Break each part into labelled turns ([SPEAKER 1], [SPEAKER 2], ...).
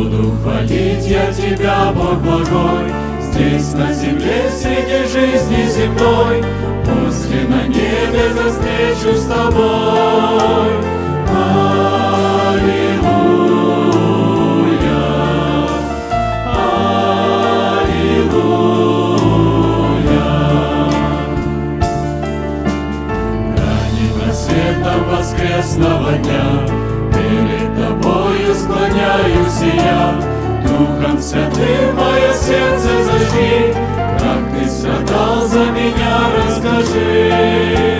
[SPEAKER 1] Буду хвалить я Тебя, Бог благой, Здесь на земле среди жизни земной, После на небе за встречу с Тобой. Аллилуйя, Аллилуйя. Ранним рассветом воскресного дня и я. Духом Святым мое сердце зажги. Как Ты страдал за меня, расскажи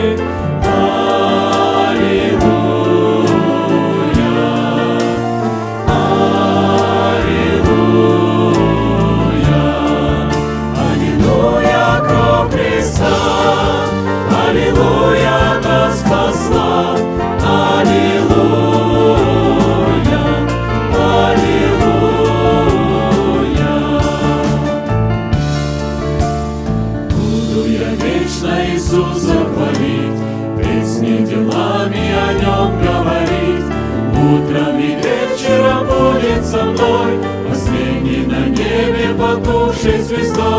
[SPEAKER 1] небе потухшей звездой.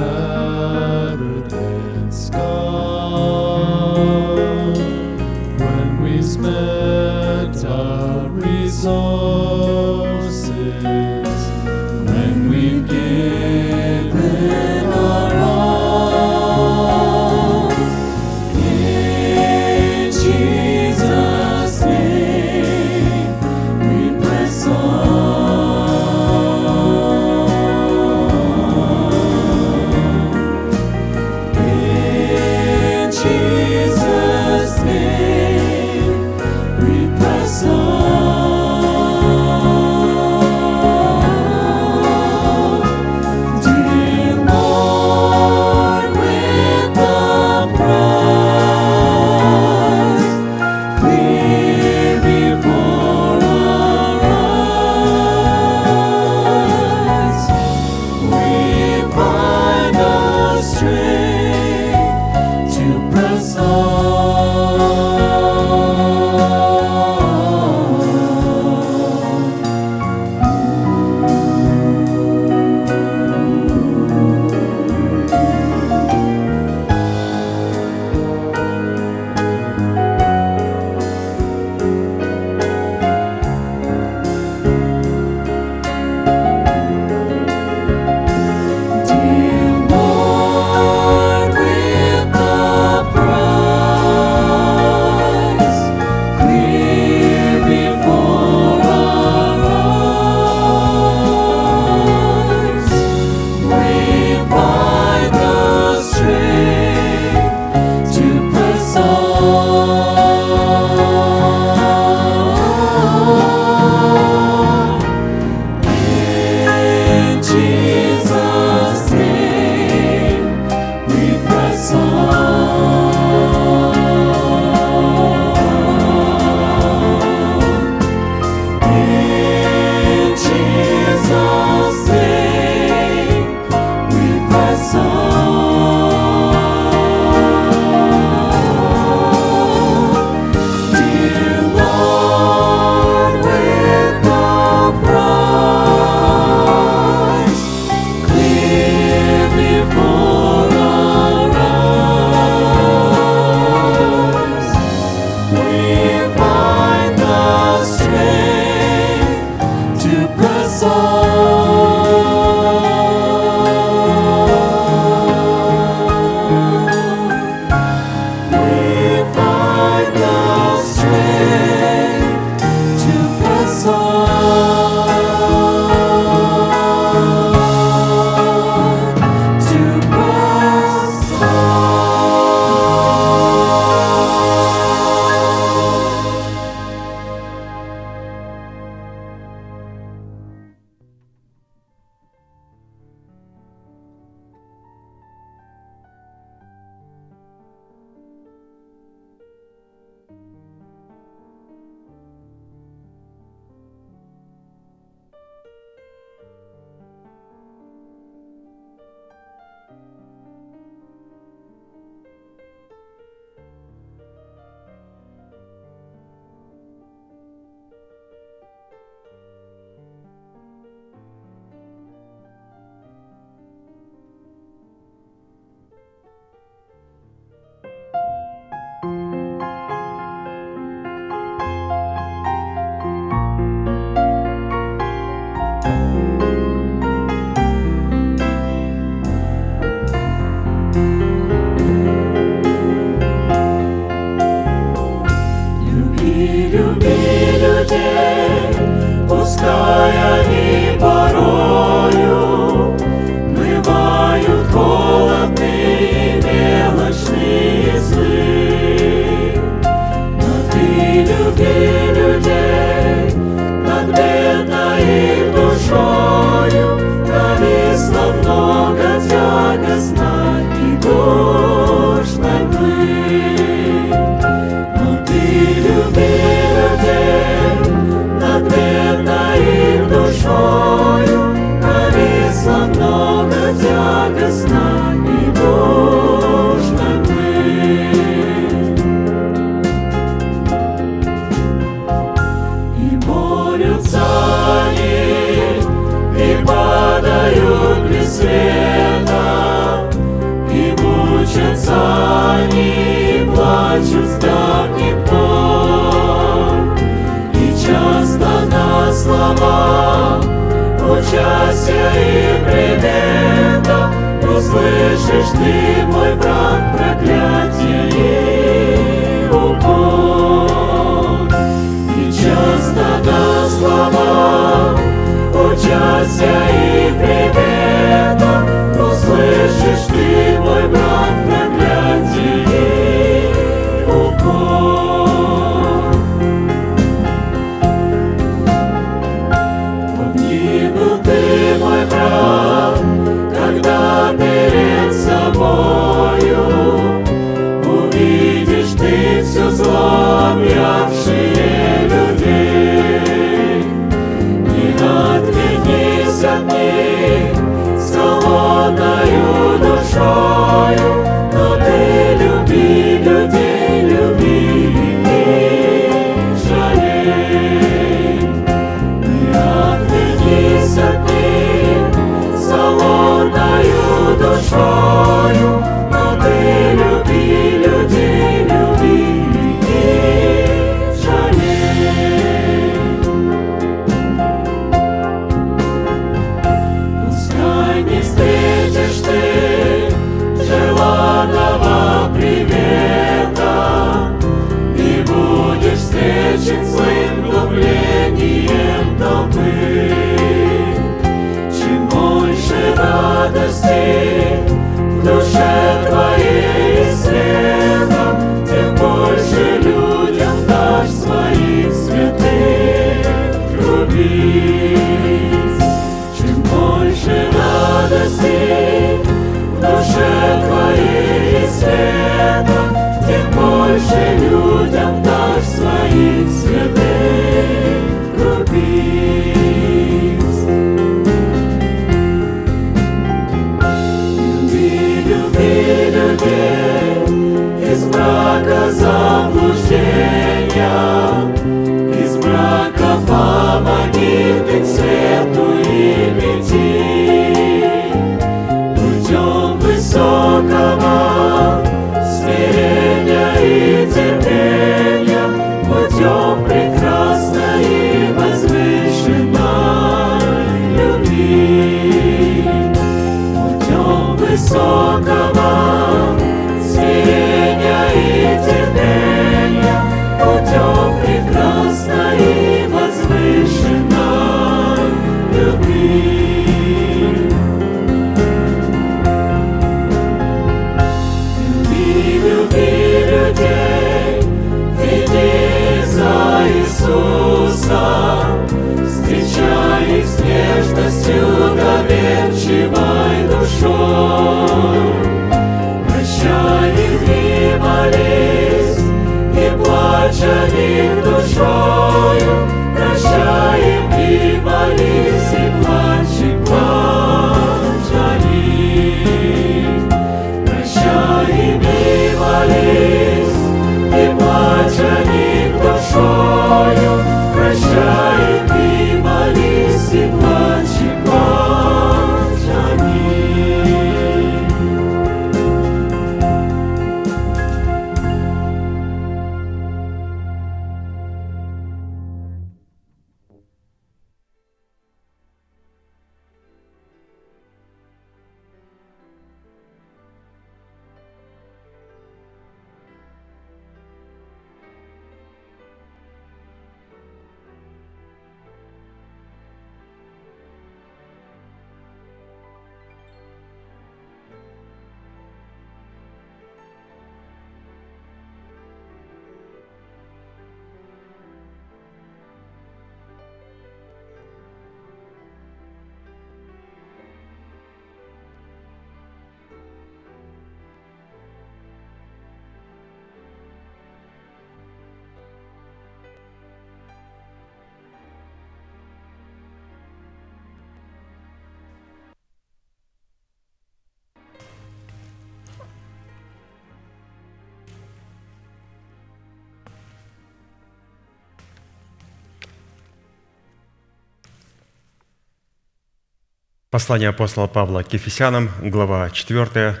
[SPEAKER 2] Послание апостола Павла к Ефесянам, глава 4,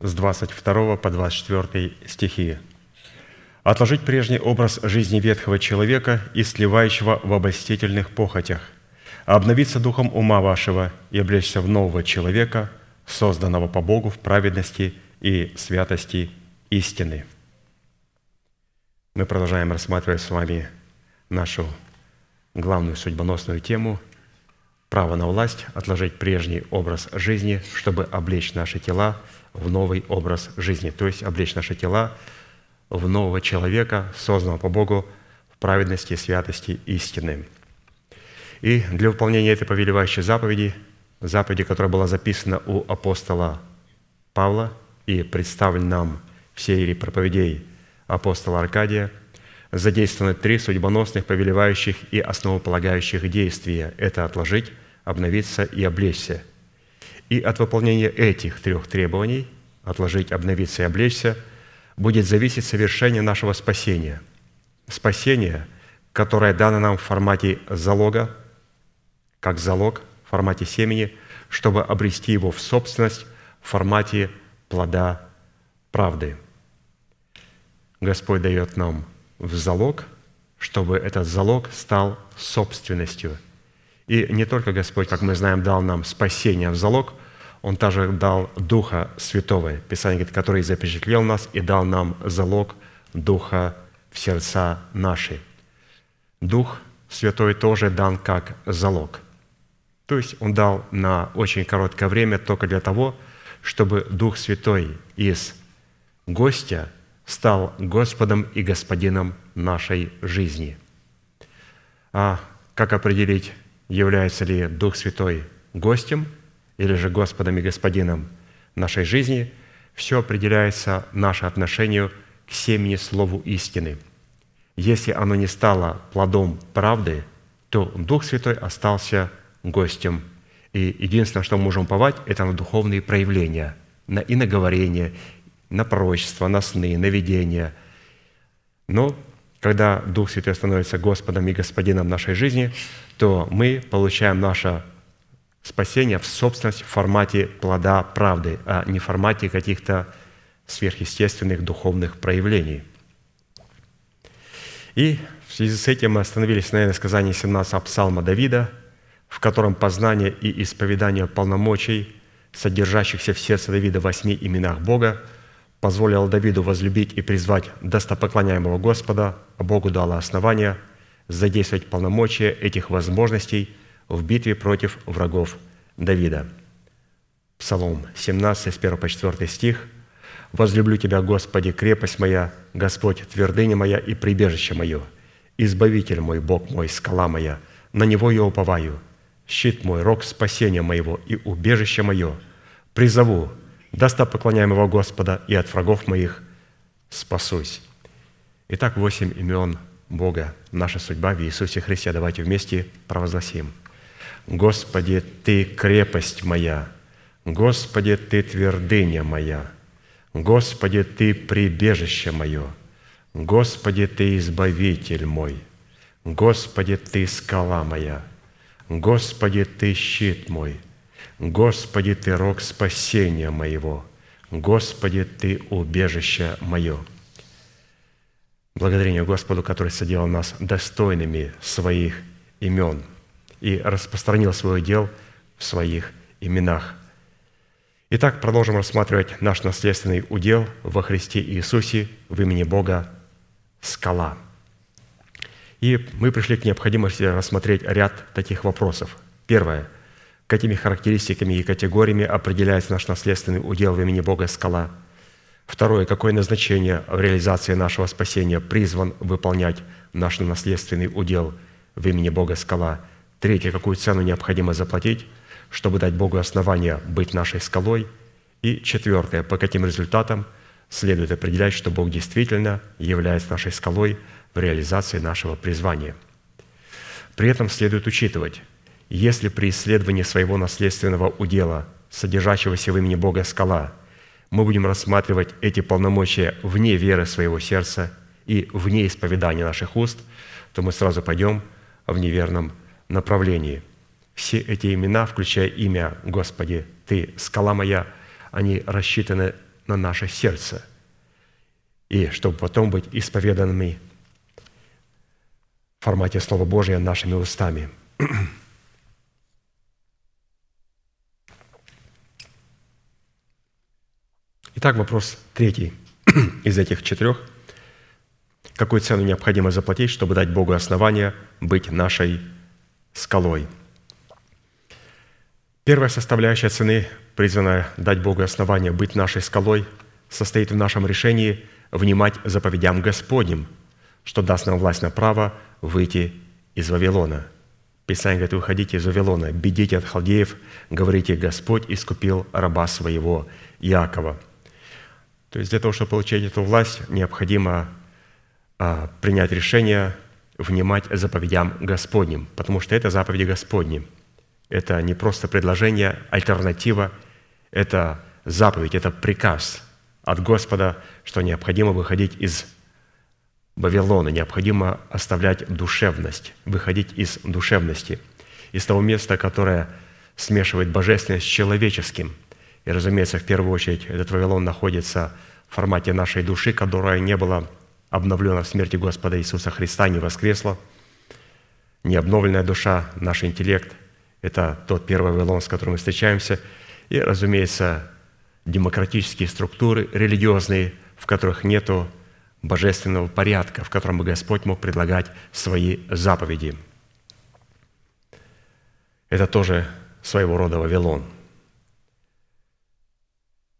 [SPEAKER 2] с 22 по 24 стихи. отложить прежний образ жизни ветхого человека и сливающего в обольстительных похотях, обновиться духом ума вашего и облечься в нового человека, созданного по Богу в праведности и святости истины. Мы продолжаем рассматривать с вами нашу главную судьбоносную тему «Право на власть – отложить прежний образ жизни, чтобы облечь наши тела в новый образ жизни». То есть облечь наши тела в нового человека, созданного по Богу в праведности, святости истины. И для выполнения этой повелевающей заповеди, заповеди, которая была записана у апостола Павла и представлена нам в серии проповедей апостола Аркадия, задействованы три судьбоносных, повелевающих и основополагающих действия – это отложить, обновиться и облечься. И от выполнения этих трех требований – отложить, обновиться и облечься – будет зависеть совершение нашего спасения. Спасение, которое дано нам в формате залога, как залог в формате семени, чтобы обрести его в собственность в формате плода правды. Господь дает нам в залог, чтобы этот залог стал собственностью. И не только Господь, как мы знаем, дал нам спасение в залог – он также дал Духа Святого, Писание говорит, который запечатлел нас и дал нам залог Духа в сердца наши. Дух Святой тоже дан как залог. То есть Он дал на очень короткое время только для того, чтобы Дух Святой из гостя стал Господом и Господином нашей жизни. А как определить, является ли Дух Святой гостем – или же Господом и Господином нашей жизни, все определяется наше отношению к семени Слову истины. Если оно не стало плодом правды, то Дух Святой остался гостем. И единственное, что мы можем повать, это на духовные проявления, на иноговорение, на пророчество, на сны, на видения. Но когда Дух Святой становится Господом и Господином нашей жизни, то мы получаем наше спасение в собственность в формате плода правды, а не в формате каких-то сверхъестественных духовных проявлений. И в связи с этим мы остановились на сказании 17 Псалма Давида, в котором познание и исповедание полномочий, содержащихся в сердце Давида в восьми именах Бога, позволило Давиду возлюбить и призвать достопоклоняемого Господа, а Богу дало основание задействовать полномочия этих возможностей – в битве против врагов Давида. Псалом 17, с 1 по 4 стих. «Возлюблю Тебя, Господи, крепость моя, Господь, твердыня моя и прибежище мое, Избавитель мой, Бог мой, скала моя, на Него я уповаю, щит мой, рог спасения моего и убежище мое. Призову, достопоклоняемого Господа, и от врагов моих спасусь». Итак, восемь имен Бога, наша судьба в Иисусе Христе. Давайте вместе провозгласим – Господи, Ты крепость моя, Господи, Ты твердыня моя, Господи, Ты прибежище мое, Господи, Ты избавитель мой, Господи, Ты скала моя, Господи, Ты щит мой, Господи, Ты рог спасения моего, Господи, Ты убежище мое. Благодарение Господу, который соделал нас достойными своих имен – и распространил свой дел в своих именах. Итак, продолжим рассматривать наш наследственный удел во Христе Иисусе в имени Бога «Скала». И мы пришли к необходимости рассмотреть ряд таких вопросов. Первое. Какими характеристиками и категориями определяется наш наследственный удел в имени Бога «Скала»? Второе. Какое назначение в реализации нашего спасения призван выполнять наш наследственный удел в имени Бога «Скала»? Третье, какую цену необходимо заплатить, чтобы дать Богу основания быть нашей скалой. И четвертое, по каким результатам следует определять, что Бог действительно является нашей скалой в реализации нашего призвания. При этом следует учитывать, если при исследовании своего наследственного удела, содержащегося в имени Бога скала, мы будем рассматривать эти полномочия вне веры своего сердца и вне исповедания наших уст, то мы сразу пойдем в неверном направлении. Все эти имена, включая имя «Господи, Ты – скала моя», они рассчитаны на наше сердце. и чтобы потом быть исповеданными в формате Слова Божия нашими устами. Итак, вопрос третий из этих четырех. Какую цену необходимо заплатить, чтобы дать Богу основание быть нашей скалой? Первая составляющая цены, призванная дать Богу основание быть нашей скалой, состоит в нашем решении внимать заповедям Господним, что даст нам власть на право выйти из Вавилона. Писание говорит, выходите из Вавилона, бедите от халдеев, говорите, Господь искупил раба своего Иакова. То есть для того, чтобы получить эту власть, необходимо а, принять решение внимать заповедям Господним, потому что это заповеди Господни. Это не просто предложение, альтернатива, это заповедь, это приказ от Господа, что необходимо выходить из Вавилона, необходимо оставлять душевность, выходить из душевности, из того места, которое смешивает божественность с человеческим. И, разумеется, в первую очередь этот Вавилон находится в формате нашей души, которая не была обновлена в смерти Господа Иисуса Христа, не воскресла. Необновленная душа, наш интеллект – это тот первый Вавилон, с которым мы встречаемся. И, разумеется, демократические структуры, религиозные, в которых нету божественного порядка, в котором бы Господь мог предлагать свои заповеди. Это тоже своего рода Вавилон –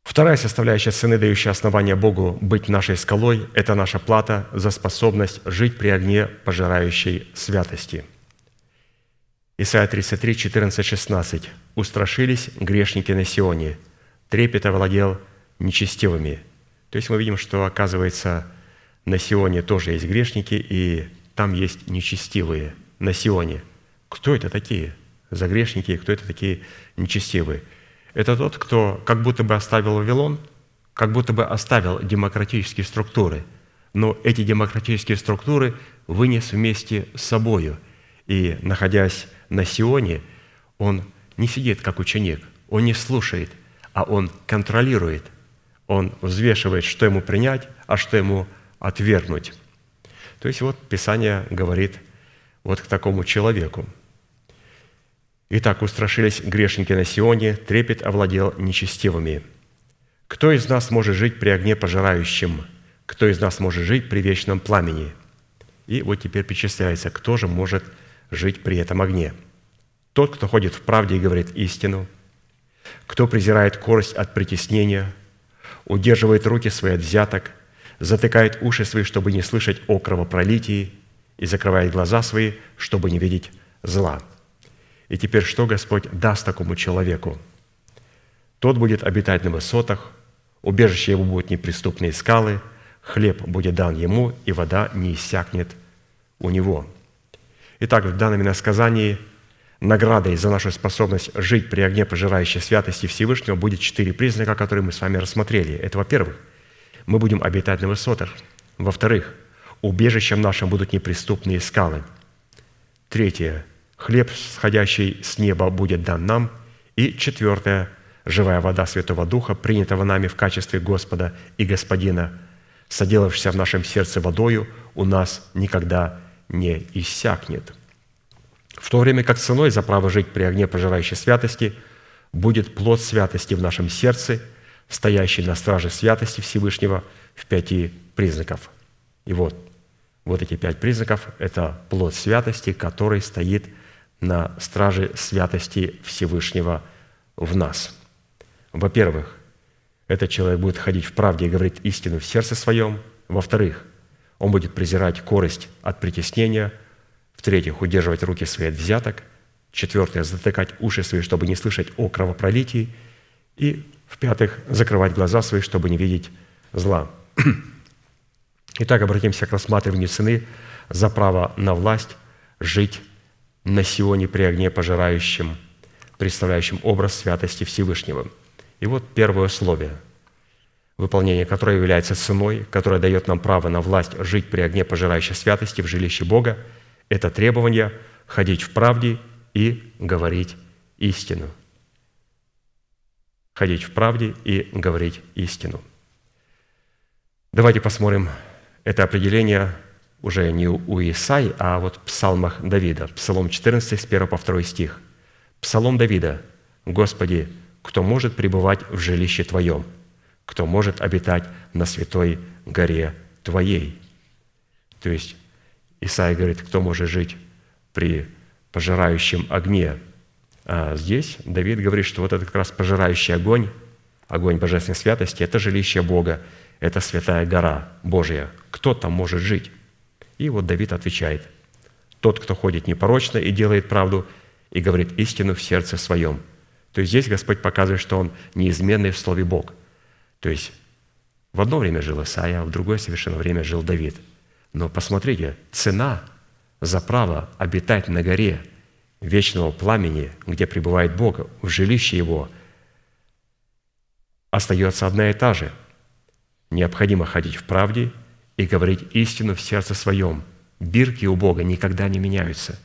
[SPEAKER 2] Вторая составляющая цены, дающая основание Богу быть нашей скалой, это наша плата за способность жить при огне пожирающей святости. Исайя 33, 14, 16. «Устрашились грешники на Сионе, трепет овладел нечестивыми». То есть мы видим, что, оказывается, на Сионе тоже есть грешники, и там есть нечестивые на Сионе. Кто это такие за грешники, кто это такие нечестивые – это тот, кто как будто бы оставил Вавилон, как будто бы оставил демократические структуры, но эти демократические структуры вынес вместе с собою. И, находясь на Сионе, он не сидит как ученик, он не слушает, а он контролирует, он взвешивает, что ему принять, а что ему отвергнуть. То есть вот Писание говорит вот к такому человеку – Итак, устрашились грешники на Сионе, трепет овладел нечестивыми. Кто из нас может жить при огне пожирающем? Кто из нас может жить при вечном пламени? И вот теперь перечисляется, кто же может жить при этом огне. Тот, кто ходит в правде и говорит истину, кто презирает корость от притеснения, удерживает руки свои от взяток, затыкает уши свои, чтобы не слышать о кровопролитии, и закрывает глаза свои, чтобы не видеть зла. И теперь что Господь даст такому человеку? Тот будет обитать на высотах, убежище его будут неприступные скалы, хлеб будет дан ему, и вода не иссякнет у него. Итак, в данном иносказании наградой за нашу способность жить при огне пожирающей святости Всевышнего будет четыре признака, которые мы с вами рассмотрели. Это, во-первых, мы будем обитать на высотах. Во-вторых, убежищем нашим будут неприступные скалы. Третье – хлеб, сходящий с неба, будет дан нам. И четвертое, живая вода Святого Духа, принятого нами в качестве Господа и Господина, соделавшаяся в нашем сердце водою, у нас никогда не иссякнет. В то время как ценой за право жить при огне пожирающей святости будет плод святости в нашем сердце, стоящий на страже святости Всевышнего в пяти признаков. И вот, вот эти пять признаков – это плод святости, который стоит на страже святости Всевышнего в нас. Во-первых, этот человек будет ходить в правде и говорить истину в сердце своем. Во-вторых, он будет презирать корость от притеснения. В-третьих, удерживать руки свои от взяток. Четвертое, затыкать уши свои, чтобы не слышать о кровопролитии. И, в-пятых, закрывать глаза свои, чтобы не видеть зла. Итак, обратимся к рассматриванию цены за право на власть жить на Сионе при огне пожирающем, представляющем образ святости Всевышнего. И вот первое условие, выполнение которое является ценой, которое дает нам право на власть жить при огне пожирающей святости в жилище Бога, это требование ходить в правде и говорить истину. Ходить в правде и говорить истину. Давайте посмотрим это определение уже не у Исаи, а вот в псалмах Давида. Псалом 14, с 1 по 2 стих. Псалом Давида. «Господи, кто может пребывать в жилище Твоем? Кто может обитать на святой горе Твоей?» То есть Исаия говорит, кто может жить при пожирающем огне. А здесь Давид говорит, что вот это как раз пожирающий огонь, огонь божественной святости, это жилище Бога, это святая гора Божья. Кто там может жить? И вот Давид отвечает, тот, кто ходит непорочно и делает правду, и говорит истину в сердце своем. То есть здесь Господь показывает, что Он неизменный в Слове Бог. То есть в одно время жил Исаия, в другое совершенно время жил Давид. Но посмотрите, цена за право обитать на горе вечного пламени, где пребывает Бог, в жилище Его, остается одна и та же. Необходимо ходить в правде и говорить истину в сердце своем. Бирки у Бога никогда не меняются.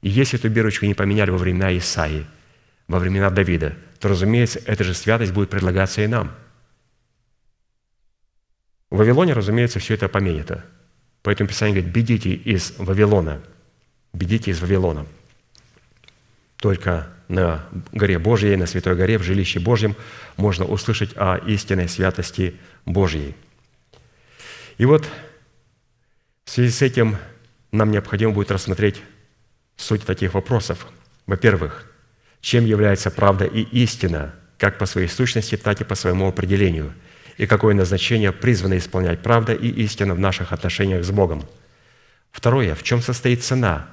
[SPEAKER 2] И если эту бирочку не поменяли во времена Исаии, во времена Давида, то, разумеется, эта же святость будет предлагаться и нам. В Вавилоне, разумеется, все это поменято. Поэтому Писание говорит, бедите из Вавилона, бедите из Вавилона. Только на горе Божьей, на Святой горе, в жилище Божьем можно услышать о истинной святости Божьей. И вот в связи с этим нам необходимо будет рассмотреть суть таких вопросов. Во-первых, чем является правда и истина, как по своей сущности, так и по своему определению, и какое назначение призвано исполнять правда и истина в наших отношениях с Богом. Второе, в чем состоит цена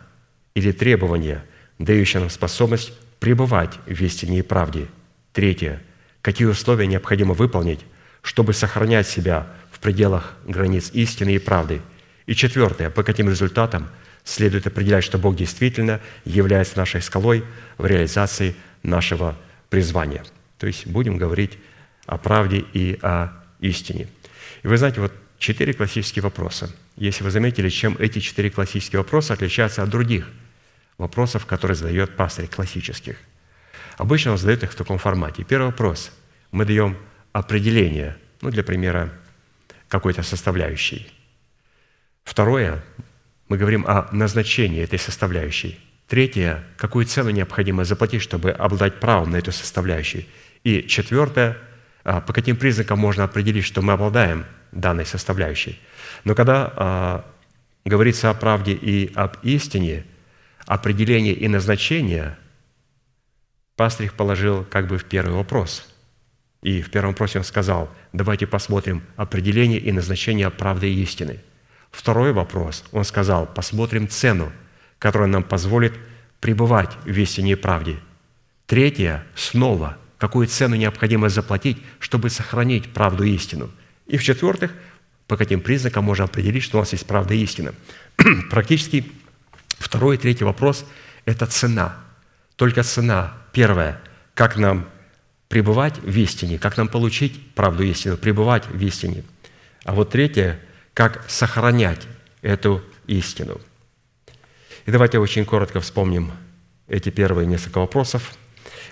[SPEAKER 2] или требование, дающее нам способность пребывать в истине и правде. Третье, какие условия необходимо выполнить, чтобы сохранять себя в пределах границ истины и правды. И четвертое, по каким результатам следует определять, что Бог действительно является нашей скалой в реализации нашего призвания. То есть будем говорить о правде и о истине. И вы знаете, вот четыре классические вопроса. Если вы заметили, чем эти четыре классические вопроса отличаются от других вопросов, которые задает пастырь классических. Обычно он задает их в таком формате. Первый вопрос. Мы даем определение, ну, для примера, какой-то составляющей. Второе, мы говорим о назначении этой составляющей. Третье, какую цену необходимо заплатить, чтобы обладать правом на эту составляющую. И четвертое, а, по каким признакам можно определить, что мы обладаем данной составляющей. Но когда а, говорится о правде и об истине, определение и назначение, пастырь положил как бы в первый вопрос. И в первом вопросе он сказал, давайте посмотрим определение и назначение правды и истины. Второй вопрос, он сказал, посмотрим цену, которая нам позволит пребывать в истине и правде. Третье, снова, какую цену необходимо заплатить, чтобы сохранить правду и истину. И в-четвертых, по каким признакам можно определить, что у нас есть правда и истина. Практически второй и третий вопрос – это цена. Только цена. Первое – как нам пребывать в истине, как нам получить правду истину, пребывать в истине. А вот третье, как сохранять эту истину. И давайте очень коротко вспомним эти первые несколько вопросов.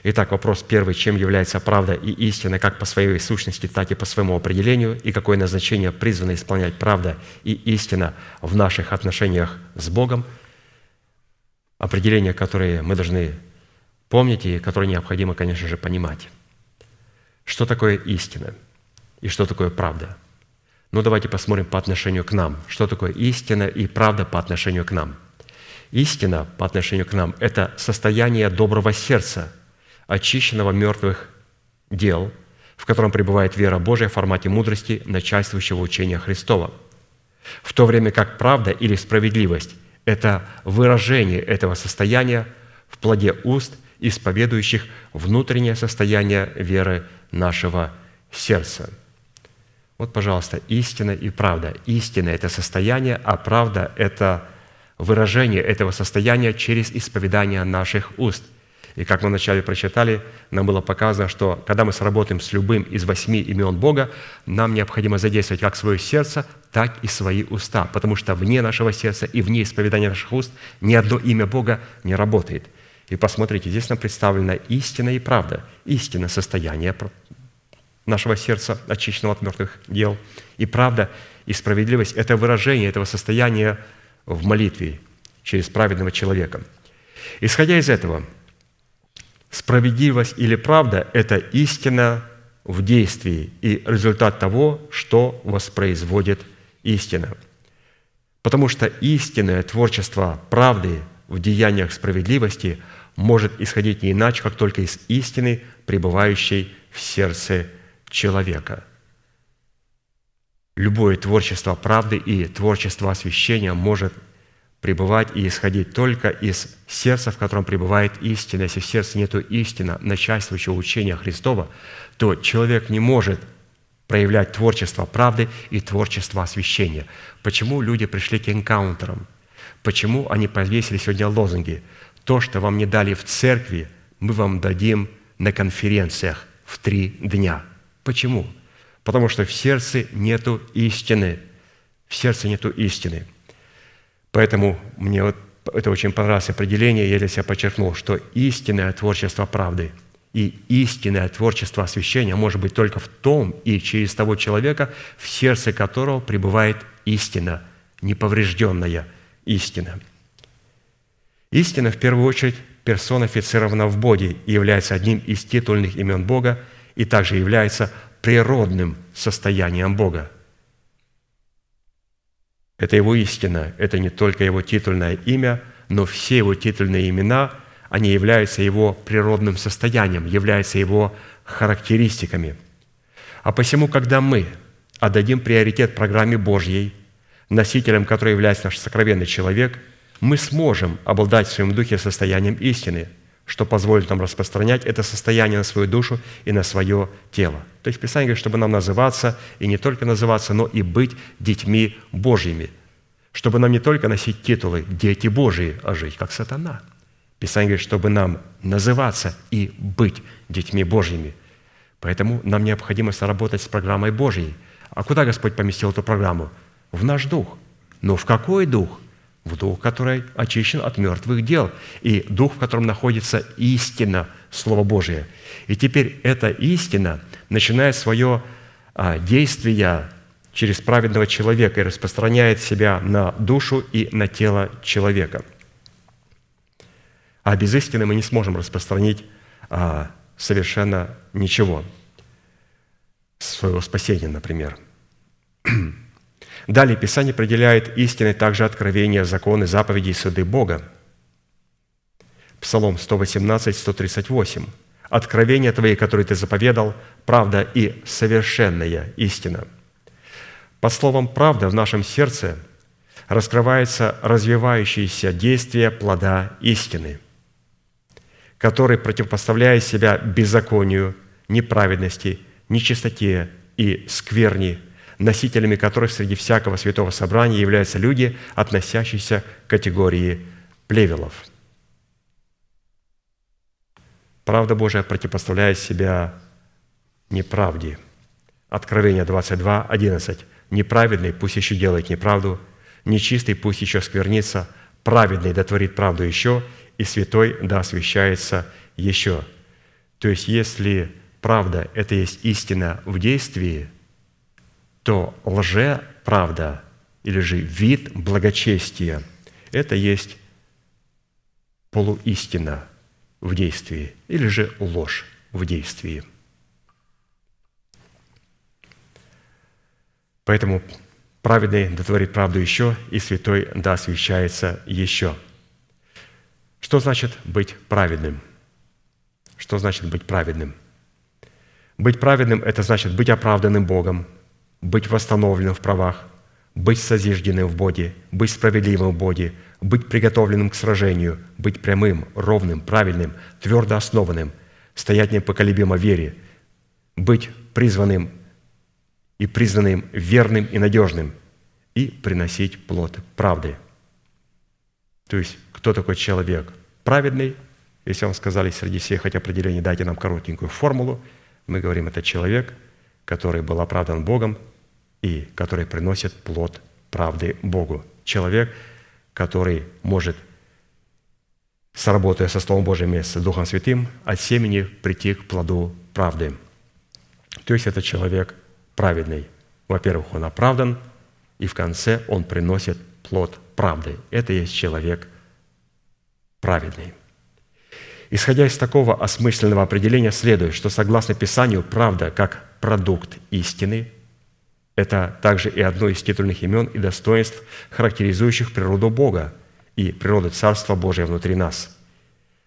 [SPEAKER 2] Итак, вопрос первый. Чем является правда и истина как по своей сущности, так и по своему определению, и какое назначение призвано исполнять правда и истина в наших отношениях с Богом? Определения, которые мы должны помнить и которые необходимо, конечно же, понимать. Что такое истина и что такое правда? Ну, давайте посмотрим по отношению к нам. Что такое истина и правда по отношению к нам? Истина по отношению к нам – это состояние доброго сердца, очищенного мертвых дел, в котором пребывает вера Божия в формате мудрости начальствующего учения Христова. В то время как правда или справедливость – это выражение этого состояния в плоде уст, исповедующих внутреннее состояние веры нашего сердца. Вот, пожалуйста, истина и правда. Истина – это состояние, а правда – это выражение этого состояния через исповедание наших уст. И как мы вначале прочитали, нам было показано, что когда мы сработаем с любым из восьми имен Бога, нам необходимо задействовать как свое сердце, так и свои уста, потому что вне нашего сердца и вне исповедания наших уст ни одно имя Бога не работает. И посмотрите, здесь нам представлена истина и правда. Истина – состояние нашего сердца, очищенного от мертвых дел. И правда и справедливость – это выражение этого состояния в молитве через праведного человека. Исходя из этого, справедливость или правда – это истина в действии и результат того, что воспроизводит истина. Потому что истинное творчество правды в деяниях справедливости может исходить не иначе, как только из истины, пребывающей в сердце человека. Любое творчество правды и творчество освящения может пребывать и исходить только из сердца, в котором пребывает истина. Если в сердце нет истины, начальствующего учения Христова, то человек не может проявлять творчество правды и творчество освящения. Почему люди пришли к энкаунтерам? Почему они повесили сегодня лозунги? То, что вам не дали в церкви, мы вам дадим на конференциях в три дня. Почему? Потому что в сердце нету истины. В сердце нету истины – Поэтому мне вот это очень понравилось определение, я для себя подчеркнул, что истинное творчество правды и истинное творчество освящения может быть только в том и через того человека, в сердце которого пребывает истина, неповрежденная истина. Истина, в первую очередь, персонифицирована в Боге и является одним из титульных имен Бога и также является природным состоянием Бога – это его истина, это не только его титульное имя, но все его титульные имена, они являются его природным состоянием, являются его характеристиками. А посему, когда мы отдадим приоритет программе Божьей, носителем которой является наш сокровенный человек, мы сможем обладать в своем духе состоянием истины – что позволит нам распространять это состояние на свою душу и на свое тело. То есть Писание говорит, чтобы нам называться, и не только называться, но и быть детьми Божьими. Чтобы нам не только носить титулы «дети Божьи», а жить как сатана. Писание говорит, чтобы нам называться и быть детьми Божьими. Поэтому нам необходимо сработать с программой Божьей. А куда Господь поместил эту программу? В наш дух. Но в какой дух? в дух, который очищен от мертвых дел, и дух, в котором находится истина Слова Божия. И теперь эта истина начинает свое а, действие через праведного человека и распространяет себя на душу и на тело человека. А без истины мы не сможем распространить а, совершенно ничего. Своего спасения, например. Далее Писание определяет истиной также откровения, законы, заповеди и суды Бога. Псалом 118, 138. «Откровения Твои, которые Ты заповедал, правда и совершенная истина». По словам «правда» в нашем сердце раскрывается развивающееся действие плода истины, который противопоставляет себя беззаконию, неправедности, нечистоте и скверни носителями которых среди всякого святого собрания являются люди, относящиеся к категории плевелов. Правда Божия противопоставляет себя неправде. Откровение 22, 11. «Неправедный пусть еще делает неправду, нечистый пусть еще сквернится, праведный да творит правду еще, и святой да освящается еще». То есть, если правда – это есть истина в действии – то лже-правда или же вид благочестия – это есть полуистина в действии или же ложь в действии. Поэтому праведный дотворит правду еще, и святой да освящается еще. Что значит быть праведным? Что значит быть праведным? Быть праведным – это значит быть оправданным Богом, быть восстановленным в правах, быть созижденным в Боге, быть справедливым в Боге, быть приготовленным к сражению, быть прямым, ровным, правильным, твердо основанным, стоять непоколебимо в вере, быть призванным и признанным верным и надежным и приносить плод правды. То есть, кто такой человек? Праведный, если вам сказали среди всех этих определений, дайте нам коротенькую формулу, мы говорим, это человек – который был оправдан Богом и который приносит плод правды Богу. Человек, который может, сработая со Словом Божьим и с Духом Святым, от семени прийти к плоду правды. То есть это человек праведный. Во-первых, он оправдан, и в конце он приносит плод правды. Это есть человек праведный. Исходя из такого осмысленного определения следует, что согласно Писанию, правда как продукт истины – это также и одно из титульных имен и достоинств, характеризующих природу Бога и природу Царства Божия внутри нас.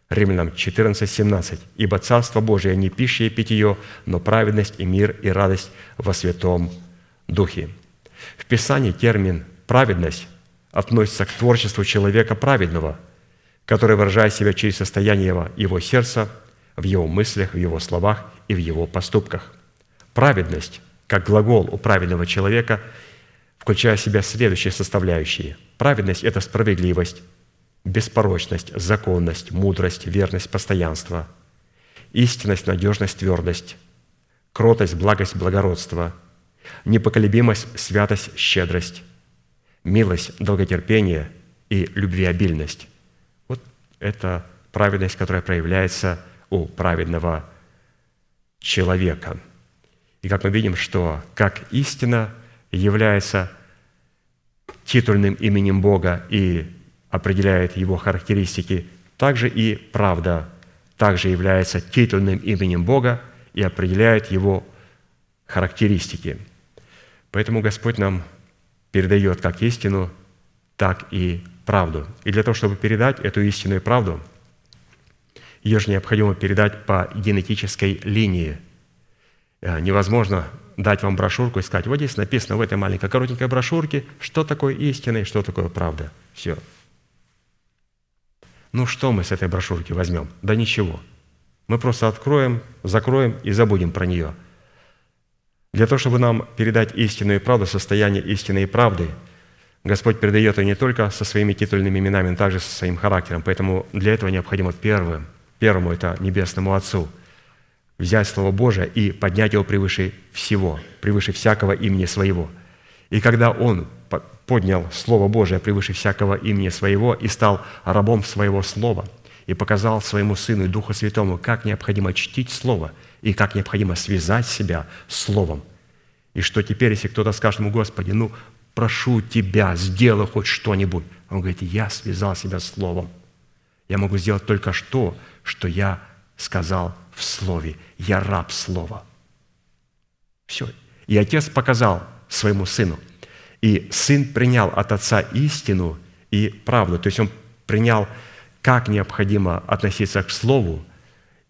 [SPEAKER 2] Римлянам 14, 17. «Ибо Царство Божие не пища и питье, но праведность и мир и радость во Святом Духе». В Писании термин «праведность» относится к творчеству человека праведного – который выражает себя через состояние его, сердца, в его мыслях, в его словах и в его поступках. Праведность, как глагол у праведного человека, включая в себя следующие составляющие. Праведность – это справедливость, беспорочность, законность, мудрость, верность, постоянство, истинность, надежность, твердость, кротость, благость, благородство, непоколебимость, святость, щедрость, милость, долготерпение и любвеобильность это праведность, которая проявляется у праведного человека. И как мы видим, что как истина является титульным именем Бога и определяет его характеристики, также и правда также является титульным именем Бога и определяет его характеристики. Поэтому Господь нам передает как истину, так и правду. И для того, чтобы передать эту истинную правду, ее же необходимо передать по генетической линии. Э, невозможно дать вам брошюрку и сказать, вот здесь написано в этой маленькой коротенькой брошюрке, что такое истина и что такое правда. Все. Ну что мы с этой брошюрки возьмем? Да ничего. Мы просто откроем, закроем и забудем про нее. Для того, чтобы нам передать истинную и правду, состояние истины и правды – Господь передает ее не только со своими титульными именами, но также со своим характером. Поэтому для этого необходимо первым, первому это Небесному Отцу, взять Слово Божие и поднять его превыше всего, превыше всякого имени своего. И когда Он поднял Слово Божие превыше всякого имени своего и стал рабом своего Слова, и показал своему Сыну и Духу Святому, как необходимо чтить Слово и как необходимо связать себя Словом. И что теперь, если кто-то скажет ему, Господи, ну прошу тебя, сделай хоть что-нибудь. Он говорит, я связал себя словом. Я могу сделать только что, что я сказал в слове. Я раб слова. Все. И отец показал своему сыну. И сын принял от отца истину и правду. То есть он принял, как необходимо относиться к слову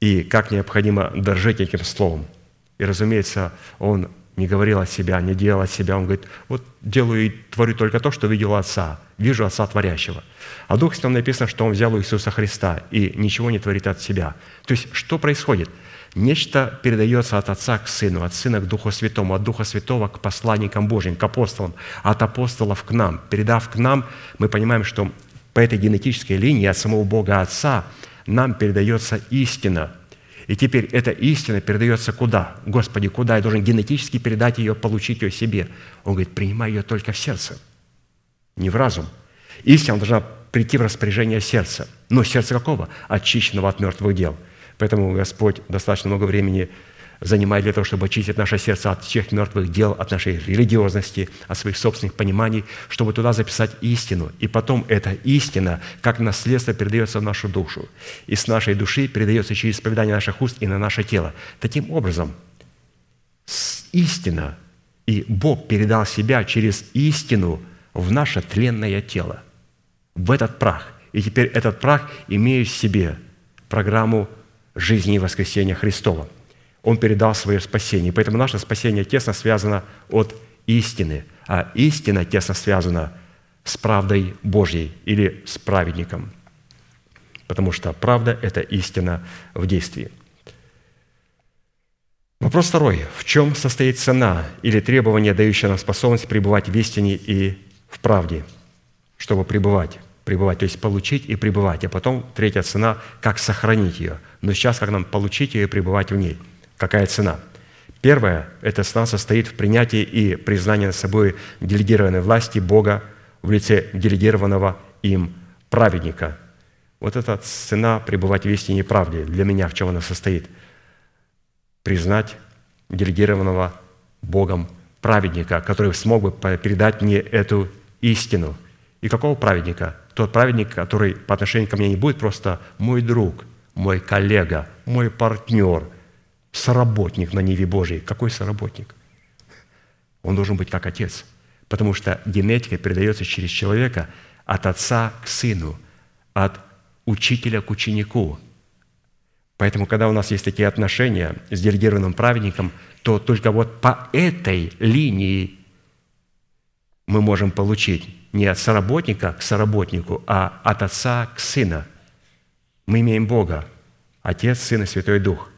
[SPEAKER 2] и как необходимо дорожить этим словом. И, разумеется, он не говорил от себя, не делал от себя. Он говорит, вот делаю и творю только то, что видел Отца, вижу Отца Творящего. А Дух Святом написано, что Он взял у Иисуса Христа и ничего не творит от себя. То есть, что происходит? Нечто передается от Отца к Сыну, от Сына к Духу Святому, от Духа Святого к посланникам Божьим, к апостолам, от апостолов к нам. Передав к нам, мы понимаем, что по этой генетической линии от самого Бога Отца нам передается истина – и теперь эта истина передается куда? Господи, куда? Я должен генетически передать ее, получить ее себе. Он говорит, принимай ее только в сердце, не в разум. Истина должна прийти в распоряжение сердца. Но сердце какого? Очищенного от мертвых дел. Поэтому Господь достаточно много времени занимает для того, чтобы очистить наше сердце от всех мертвых дел, от нашей религиозности, от своих собственных пониманий, чтобы туда записать истину. И потом эта истина, как наследство, передается в нашу душу. И с нашей души передается через исповедание наших уст и на наше тело. Таким образом, истина и Бог передал себя через истину в наше тленное тело, в этот прах. И теперь этот прах имеет в себе программу жизни и воскресения Христова – он передал свое спасение. Поэтому наше спасение тесно связано от истины, а истина тесно связана с правдой Божьей или с праведником. Потому что правда – это истина в действии. Вопрос второй. В чем состоит цена или требование, дающее нам способность пребывать в истине и в правде, чтобы пребывать? Пребывать, то есть получить и пребывать. А потом третья цена – как сохранить ее. Но сейчас как нам получить ее и пребывать в ней – Какая цена? Первое – эта цена состоит в принятии и признании над собой делегированной власти Бога в лице делегированного им праведника. Вот эта цена пребывать в истине и правде. Для меня в чем она состоит? Признать делегированного Богом праведника, который смог бы передать мне эту истину. И какого праведника? Тот праведник, который по отношению ко мне не будет просто мой друг, мой коллега, мой партнер, соработник на Неве Божьей. Какой соработник? Он должен быть как отец, потому что генетика передается через человека от отца к сыну, от учителя к ученику. Поэтому, когда у нас есть такие отношения с делегированным праведником, то только вот по этой линии мы можем получить не от соработника к соработнику, а от отца к сына. Мы имеем Бога, Отец, Сын и Святой Дух.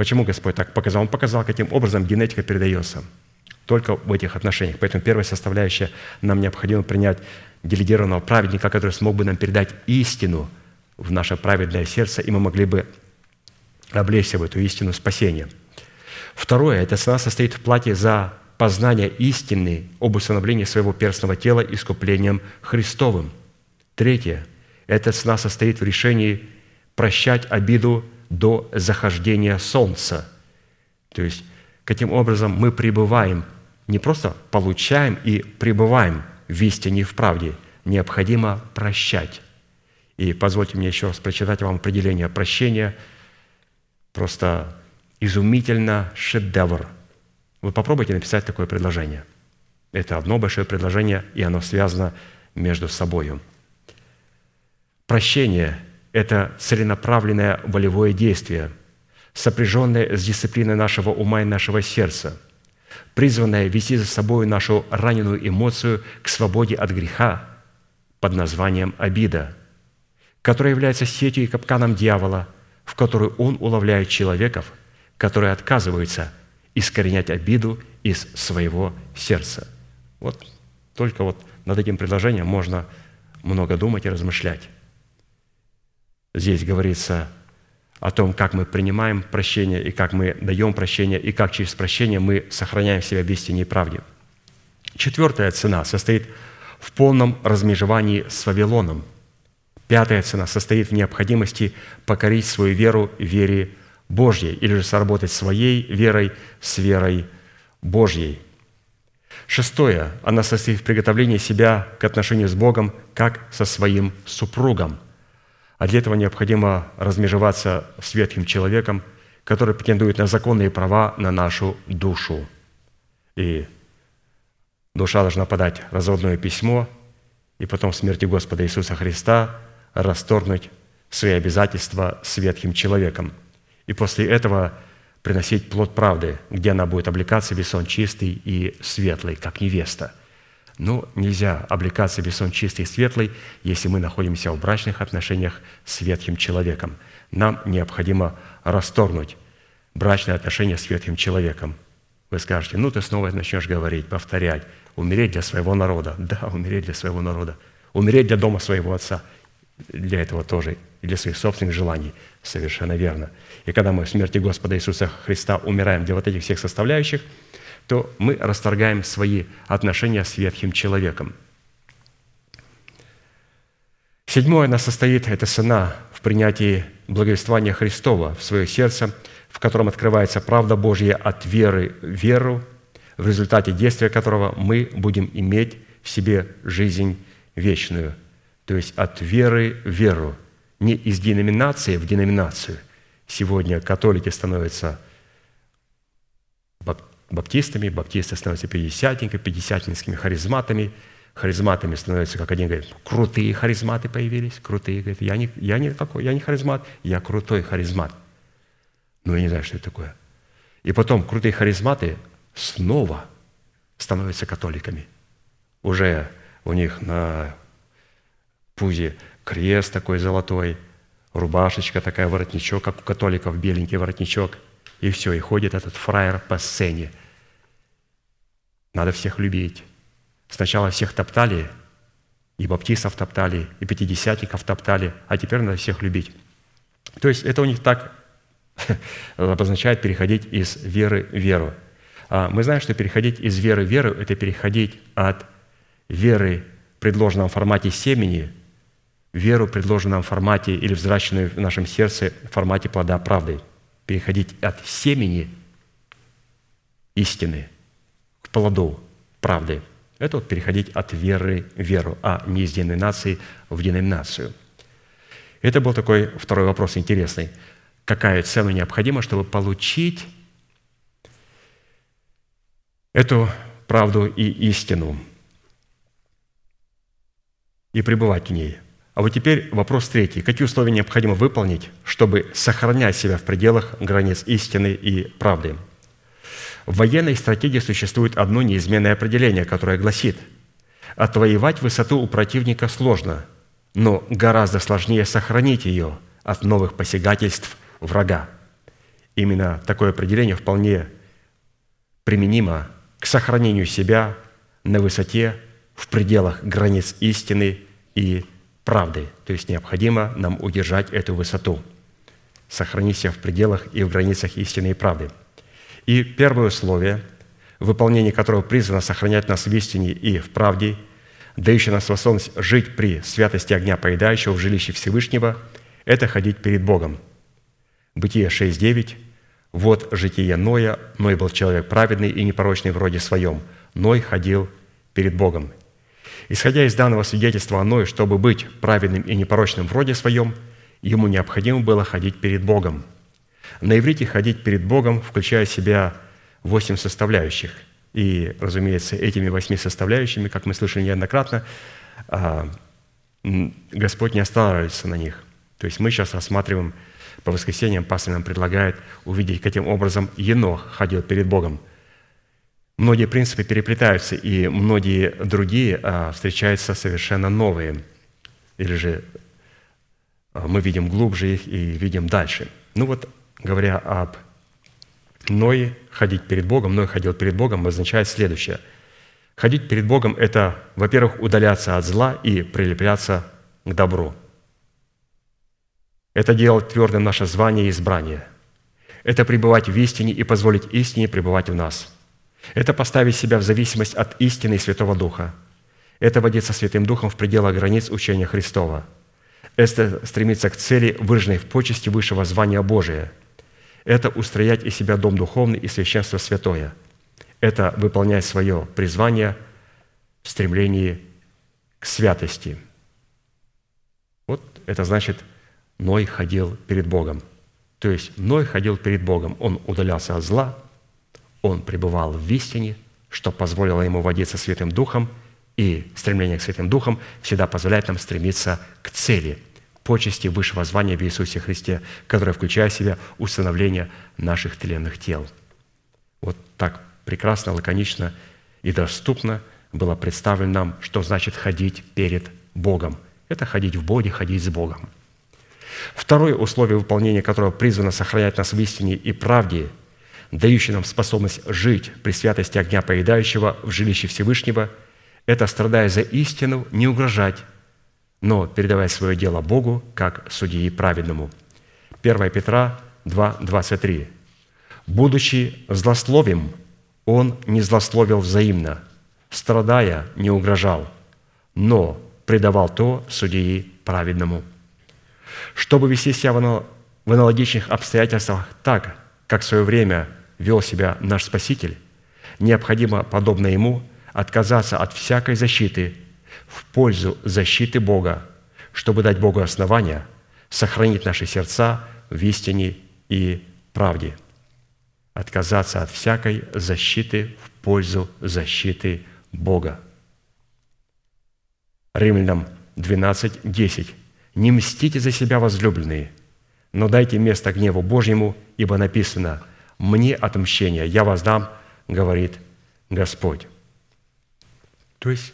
[SPEAKER 2] Почему Господь так показал? Он показал, каким образом генетика передается. Только в этих отношениях. Поэтому первая составляющая, нам необходимо принять делегированного праведника, который смог бы нам передать истину в наше праведное сердце, и мы могли бы облечься в эту истину спасения. Второе, эта цена состоит в плате за познание истины об установлении своего перстного тела искуплением Христовым. Третье, эта цена состоит в решении прощать обиду до захождения солнца. То есть, каким образом мы пребываем, не просто получаем и пребываем в истине и в правде, необходимо прощать. И позвольте мне еще раз прочитать вам определение прощения. Просто изумительно шедевр. Вы попробуйте написать такое предложение. Это одно большое предложение, и оно связано между собой. Прощение – это целенаправленное волевое действие, сопряженное с дисциплиной нашего ума и нашего сердца, призванное вести за собой нашу раненую эмоцию к свободе от греха под названием обида, которая является сетью и капканом дьявола, в которую он уловляет человеков, которые отказываются искоренять обиду из своего сердца. Вот только вот над этим предложением можно много думать и размышлять. Здесь говорится о том, как мы принимаем прощение и как мы даем прощение, и как через прощение мы сохраняем себя в истине и правде. Четвертая цена состоит в полном размежевании с Вавилоном. Пятая цена состоит в необходимости покорить свою веру вере Божьей или же сработать своей верой с верой Божьей. Шестое. Она состоит в приготовлении себя к отношению с Богом, как со своим супругом – а для этого необходимо размежеваться с ветхим человеком, который претендует на законные права на нашу душу. И душа должна подать разводное письмо, и потом в смерти Господа Иисуса Христа расторгнуть свои обязательства с ветхим человеком. И после этого приносить плод правды, где она будет облекаться весон чистый и светлый, как невеста – но нельзя облекаться весон чистый и светлый, если мы находимся в брачных отношениях с ветхим человеком. Нам необходимо расторгнуть брачные отношения с ветхим человеком. Вы скажете, ну ты снова начнешь говорить, повторять, умереть для своего народа. Да, умереть для своего народа. Умереть для дома своего отца. Для этого тоже. Для своих собственных желаний. Совершенно верно. И когда мы в смерти Господа Иисуса Христа умираем для вот этих всех составляющих – то мы расторгаем свои отношения с ветхим человеком. Седьмое, она состоит, это цена в принятии благовествования Христова в свое сердце, в котором открывается правда Божья от веры в веру, в результате действия которого мы будем иметь в себе жизнь вечную. То есть от веры в веру, не из деноминации в деноминацию. Сегодня католики становятся баптистами, баптисты становятся пятидесятниками, пятидесятническими харизматами, харизматами становятся, как один говорит, крутые харизматы появились, крутые. Говорит, я не, я не такой, я не харизмат, я крутой харизмат. Ну, я не знаю, что это такое. И потом крутые харизматы снова становятся католиками. Уже у них на пузе крест такой золотой, рубашечка такая, воротничок, как у католиков, беленький воротничок. И все, и ходит этот фраер по сцене – надо всех любить. Сначала всех топтали, и баптистов топтали, и пятидесятников топтали, а теперь надо всех любить. То есть это у них так обозначает переходить из веры в веру. А мы знаем, что переходить из веры в веру – это переходить от веры в предложенном формате семени веру в предложенном формате или взращенную в нашем сердце в формате плода правды. переходить от семени истины плоду правды. Это вот переходить от веры в веру, а не из деноминации в деноминацию. Это был такой второй вопрос интересный. Какая цена необходима, чтобы получить эту правду и истину и пребывать в ней. А вот теперь вопрос третий. Какие условия необходимо выполнить, чтобы сохранять себя в пределах границ истины и правды? В военной стратегии существует одно неизменное определение, которое гласит «Отвоевать высоту у противника сложно, но гораздо сложнее сохранить ее от новых посягательств врага». Именно такое определение вполне применимо к сохранению себя на высоте в пределах границ истины и правды. То есть необходимо нам удержать эту высоту, сохранить себя в пределах и в границах истины и правды. И первое условие, выполнение которого призвано сохранять нас в истине и в правде, дающее нам способность жить при святости огня поедающего в жилище Всевышнего, это ходить перед Богом. Бытие 6.9 вот житие Ноя. Ной был человек праведный и непорочный в роде своем. Ной ходил перед Богом. Исходя из данного свидетельства о Ное, чтобы быть праведным и непорочным в роде своем, ему необходимо было ходить перед Богом. На иврите ходить перед Богом, включая в себя восемь составляющих. И, разумеется, этими восьми составляющими, как мы слышали неоднократно, а, Господь не останавливается на них. То есть мы сейчас рассматриваем по воскресеньям пастор нам предлагает увидеть, каким образом Енох ходил перед Богом. Многие принципы переплетаются, и многие другие а, встречаются совершенно новые. Или же а, мы видим глубже их и видим дальше. Ну вот, говоря об Ное, ходить перед Богом, Ной ходил перед Богом, означает следующее. Ходить перед Богом – это, во-первых, удаляться от зла и прилепляться к добру – это делать твердым наше звание и избрание. Это пребывать в истине и позволить истине пребывать в нас. Это поставить себя в зависимость от истины и Святого Духа. Это водиться Святым Духом в пределах границ учения Христова. Это стремиться к цели, выраженной в почести высшего звания Божия. Это устроять из себя дом духовный и священство святое. Это выполнять свое призвание в стремлении к святости. Вот это значит – Ной ходил перед Богом. То есть Ной ходил перед Богом. Он удалялся от зла, он пребывал в истине, что позволило ему водиться Святым Духом, и стремление к Святым Духом всегда позволяет нам стремиться к цели, почести высшего звания в Иисусе Христе, которое включает в себя установление наших тленных тел. Вот так прекрасно, лаконично и доступно было представлено нам, что значит ходить перед Богом. Это ходить в Боге, ходить с Богом – Второе условие выполнения которого призвано сохранять нас в истине и правде, дающее нам способность жить при святости огня поедающего в жилище Всевышнего, это, страдая за истину, не угрожать, но передавая свое дело Богу, как судьи праведному. 1 Петра 2, 23. «Будучи злословим, он не злословил взаимно, страдая, не угрожал, но предавал то судьи праведному». Чтобы вести себя в аналогичных обстоятельствах так, как в свое время вел себя наш Спаситель, необходимо, подобно Ему, отказаться от всякой защиты в пользу защиты Бога, чтобы дать Богу основания сохранить наши сердца в истине и правде. Отказаться от всякой защиты в пользу защиты Бога. Римлянам 12, 10. Не мстите за себя, возлюбленные, но дайте место гневу Божьему, ибо написано, «Мне отмщение, я воздам, говорит Господь». То есть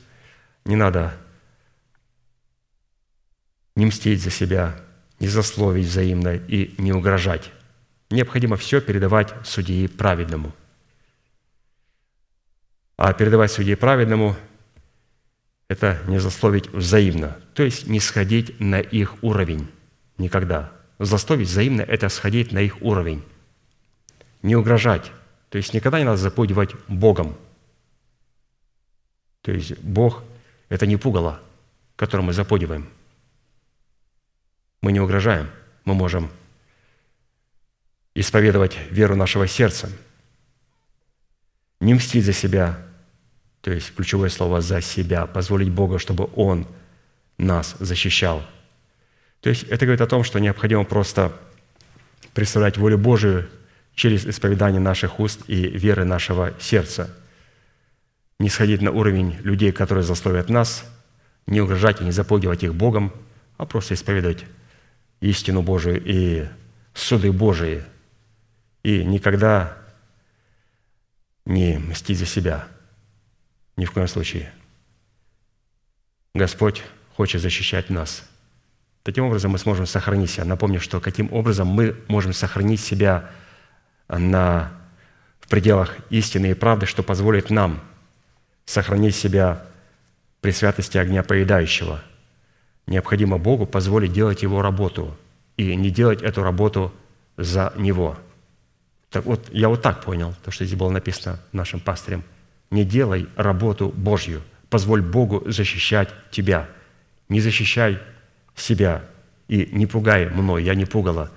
[SPEAKER 2] не надо не мстить за себя, не засловить взаимно и не угрожать. Необходимо все передавать судьи праведному. А передавать судьи праведному – это не засловить взаимно, то есть не сходить на их уровень никогда. Злословить взаимно – это сходить на их уровень. Не угрожать. То есть никогда не надо запугивать Богом. То есть Бог – это не пугало, которое мы запугиваем. Мы не угрожаем. Мы можем исповедовать веру нашего сердца, не мстить за себя, то есть ключевое слово «за себя», позволить Богу, чтобы Он нас защищал. То есть это говорит о том, что необходимо просто представлять волю Божию через исповедание наших уст и веры нашего сердца. Не сходить на уровень людей, которые засловят нас, не угрожать и не запугивать их Богом, а просто исповедовать истину Божию и суды Божии, и никогда не мстить за себя. Ни в коем случае. Господь хочет защищать нас. Таким образом мы сможем сохранить себя. Напомню, что каким образом мы можем сохранить себя на, в пределах истины и правды, что позволит нам сохранить себя при святости огня поедающего. Необходимо Богу позволить делать Его работу и не делать эту работу за Него. Так вот, я вот так понял, то, что здесь было написано нашим пастырем. Не делай работу Божью. Позволь Богу защищать тебя. Не защищай себя и не пугай мной, я не пугала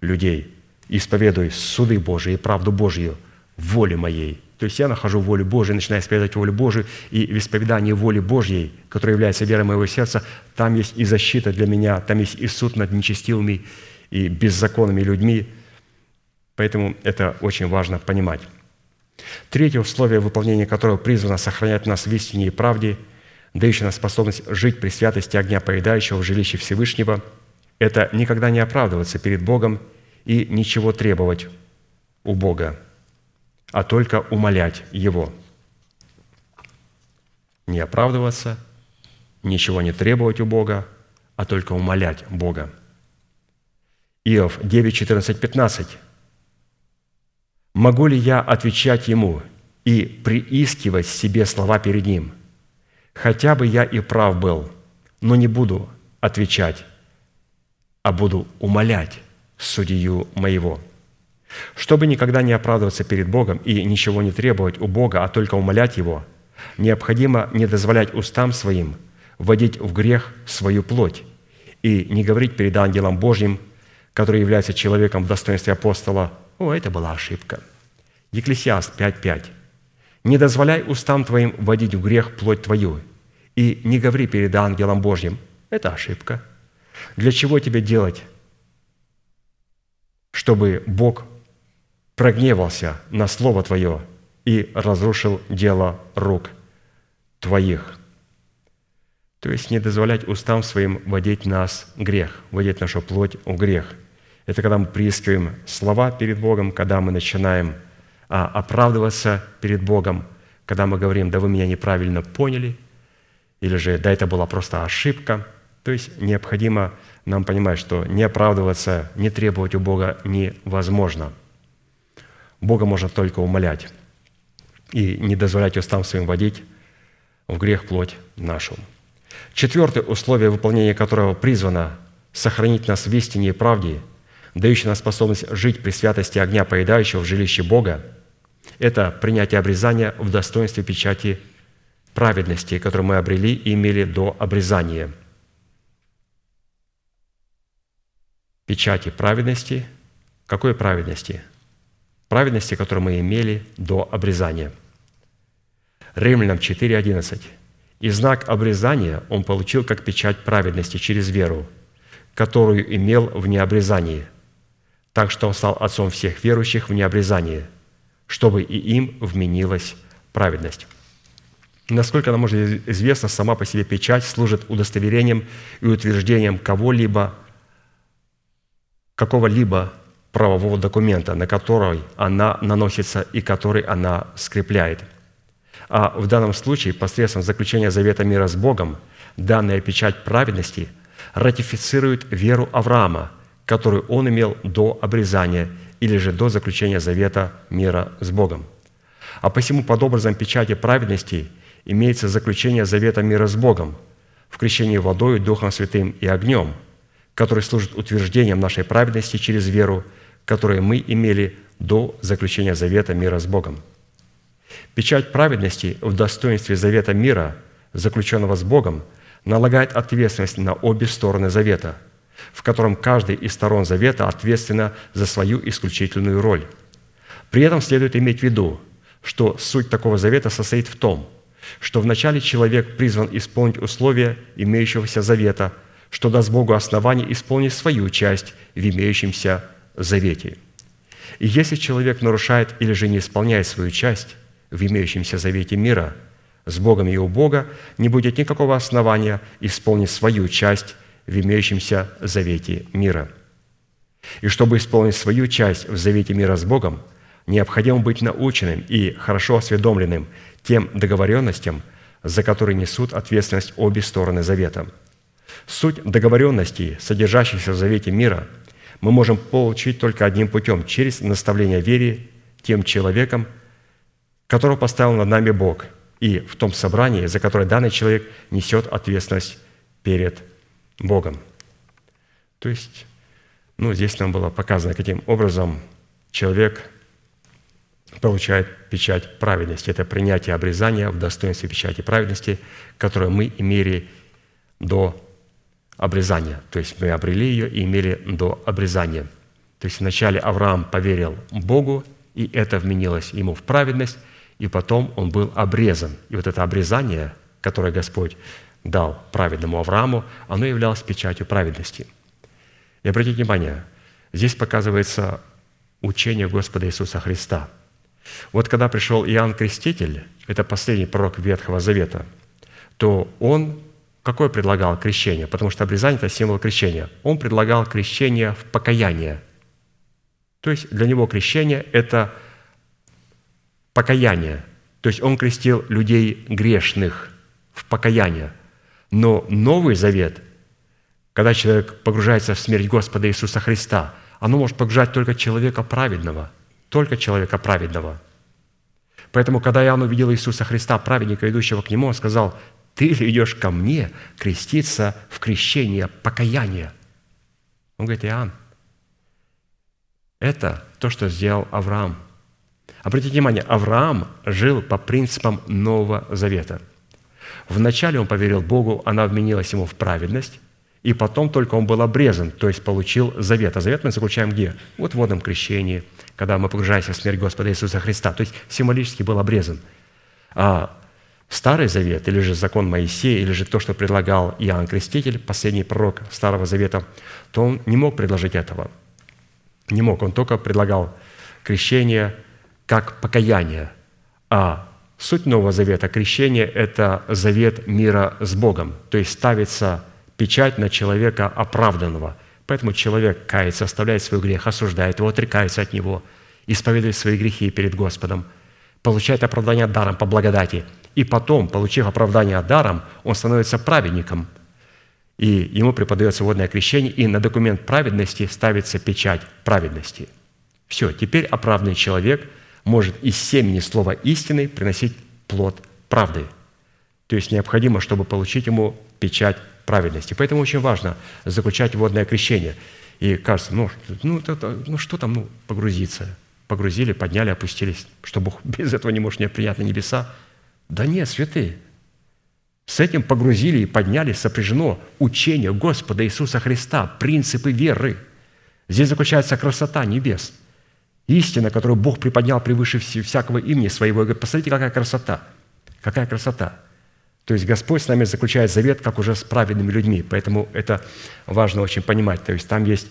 [SPEAKER 2] людей. Исповедуй суды Божии и правду Божью воле моей. То есть я нахожу волю Божию, начинаю исповедовать волю Божию, и в исповедании воли Божьей, которая является верой моего сердца, там есть и защита для меня, там есть и суд над нечестивыми и беззаконными людьми. Поэтому это очень важно понимать. Третье условие, выполнения которого призвано сохранять нас в истине и правде, дающее нам способность жить при святости огня поедающего в жилище Всевышнего, это никогда не оправдываться перед Богом и ничего требовать у Бога, а только умолять Его. Не оправдываться, ничего не требовать у Бога, а только умолять Бога. Иов 9, 14, 15. «Могу ли я отвечать ему и приискивать себе слова перед ним? Хотя бы я и прав был, но не буду отвечать, а буду умолять судью моего» чтобы никогда не оправдываться перед Богом и ничего не требовать у Бога, а только умолять Его, необходимо не дозволять устам своим вводить в грех свою плоть и не говорить перед ангелом Божьим, который является человеком в достоинстве апостола, «О, это была ошибка». Екклесиаст 5.5. «Не дозволяй устам твоим вводить в грех плоть твою, и не говори перед ангелом Божьим, это ошибка. Для чего тебе делать, чтобы Бог прогневался на Слово Твое и разрушил дело рук Твоих. То есть не дозволять устам своим водить нас грех, водить нашу плоть в грех. Это когда мы приискиваем слова перед Богом, когда мы начинаем а, оправдываться перед Богом, когда мы говорим, да вы меня неправильно поняли, или же да это была просто ошибка. То есть необходимо нам понимать, что не оправдываться, не требовать у Бога невозможно – Бога можно только умолять и не дозволять устам своим водить в грех плоть нашу. Четвертое условие, выполнения которого призвано сохранить нас в истине и правде, дающее нам способность жить при святости огня, поедающего в жилище Бога, это принятие обрезания в достоинстве печати праведности, которую мы обрели и имели до обрезания. Печати праведности. Какой праведности? Праведности, которую мы имели до обрезания. Римлянам 4.11. «И знак обрезания он получил как печать праведности через веру, которую имел в необрезании, так что он стал отцом всех верующих в необрезании, чтобы и им вменилась праведность». Насколько нам уже известно, сама по себе печать служит удостоверением и утверждением кого-либо, какого-либо правового документа, на который она наносится и который она скрепляет. А в данном случае, посредством заключения завета мира с Богом, данная печать праведности ратифицирует веру Авраама, которую он имел до обрезания или же до заключения завета мира с Богом. А посему под образом печати праведности имеется заключение завета мира с Богом в крещении водой, Духом Святым и огнем, который служит утверждением нашей праведности через веру которые мы имели до заключения завета мира с Богом. Печать праведности в достоинстве завета мира, заключенного с Богом, налагает ответственность на обе стороны завета, в котором каждый из сторон завета ответственна за свою исключительную роль. При этом следует иметь в виду, что суть такого завета состоит в том, что вначале человек призван исполнить условия имеющегося завета, что даст Богу основание исполнить свою часть в имеющемся завете. И если человек нарушает или же не исполняет свою часть в имеющемся завете мира, с Богом и у Бога не будет никакого основания исполнить свою часть в имеющемся завете мира. И чтобы исполнить свою часть в завете мира с Богом, необходимо быть наученным и хорошо осведомленным тем договоренностям, за которые несут ответственность обе стороны завета. Суть договоренностей, содержащихся в завете мира, мы можем получить только одним путем – через наставление вере тем человеком, которого поставил над нами Бог, и в том собрании, за которое данный человек несет ответственность перед Богом. То есть, ну, здесь нам было показано, каким образом человек получает печать праведности. Это принятие обрезания в достоинстве печати праведности, которое мы имели до обрезания. То есть мы обрели ее и имели до обрезания. То есть вначале Авраам поверил Богу, и это вменилось ему в праведность, и потом он был обрезан. И вот это обрезание, которое Господь дал праведному Аврааму, оно являлось печатью праведности. И обратите внимание, здесь показывается учение Господа Иисуса Христа. Вот когда пришел Иоанн Креститель, это последний пророк Ветхого Завета, то он какое предлагал крещение? Потому что обрезание – это символ крещения. Он предлагал крещение в покаяние. То есть для него крещение – это покаяние. То есть он крестил людей грешных в покаяние. Но Новый Завет, когда человек погружается в смерть Господа Иисуса Христа, оно может погружать только человека праведного, только человека праведного. Поэтому, когда Иоанн увидел Иисуса Христа, праведника, идущего к Нему, он сказал, «Ты ли идешь ко мне креститься в крещение покаяния?» Он говорит, Иоанн, это то, что сделал Авраам. Обратите внимание, Авраам жил по принципам Нового Завета – Вначале он поверил Богу, она вменилась ему в праведность, и потом только он был обрезан, то есть получил завет. А завет мы заключаем где? Вот в водном крещении, когда мы погружаемся в смерть Господа Иисуса Христа. То есть символически был обрезан. А Старый Завет, или же закон Моисея, или же то, что предлагал Иоанн Креститель, последний пророк Старого Завета, то он не мог предложить этого. Не мог. Он только предлагал крещение как покаяние. А Суть Нового Завета, крещение – это завет мира с Богом, то есть ставится печать на человека оправданного. Поэтому человек кается, оставляет свой грех, осуждает его, отрекается от него, исповедует свои грехи перед Господом, получает оправдание даром по благодати. И потом, получив оправдание даром, он становится праведником, и ему преподается водное крещение, и на документ праведности ставится печать праведности. Все, теперь оправданный человек – может из семени слова истины приносить плод правды. То есть необходимо, чтобы получить ему печать праведности. Поэтому очень важно заключать водное крещение. И кажется, ну, ну, это, ну что там, ну, погрузиться. Погрузили, подняли, опустились. Что Бог без этого не может не принять на небеса? Да нет, святые. С этим погрузили и подняли сопряжено учение Господа Иисуса Христа, принципы веры. Здесь заключается красота небес – Истина, которую Бог приподнял превыше всякого имени своего. И говорит, посмотрите, какая красота. Какая красота. То есть Господь с нами заключает завет, как уже с праведными людьми. Поэтому это важно очень понимать. То есть там есть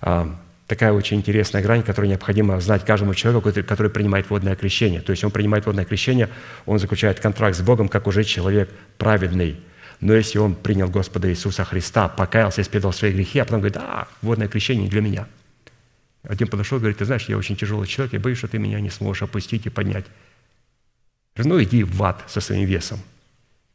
[SPEAKER 2] а, такая очень интересная грань, которую необходимо знать каждому человеку, который принимает водное крещение. То есть он принимает водное крещение, он заключает контракт с Богом, как уже человек праведный. Но если он принял Господа Иисуса Христа, покаялся, исповедовал свои грехи, а потом говорит, а, водное крещение для меня – один подошел и говорит, ты знаешь, я очень тяжелый человек, я боюсь, что ты меня не сможешь опустить и поднять. Ну иди в ад со своим весом.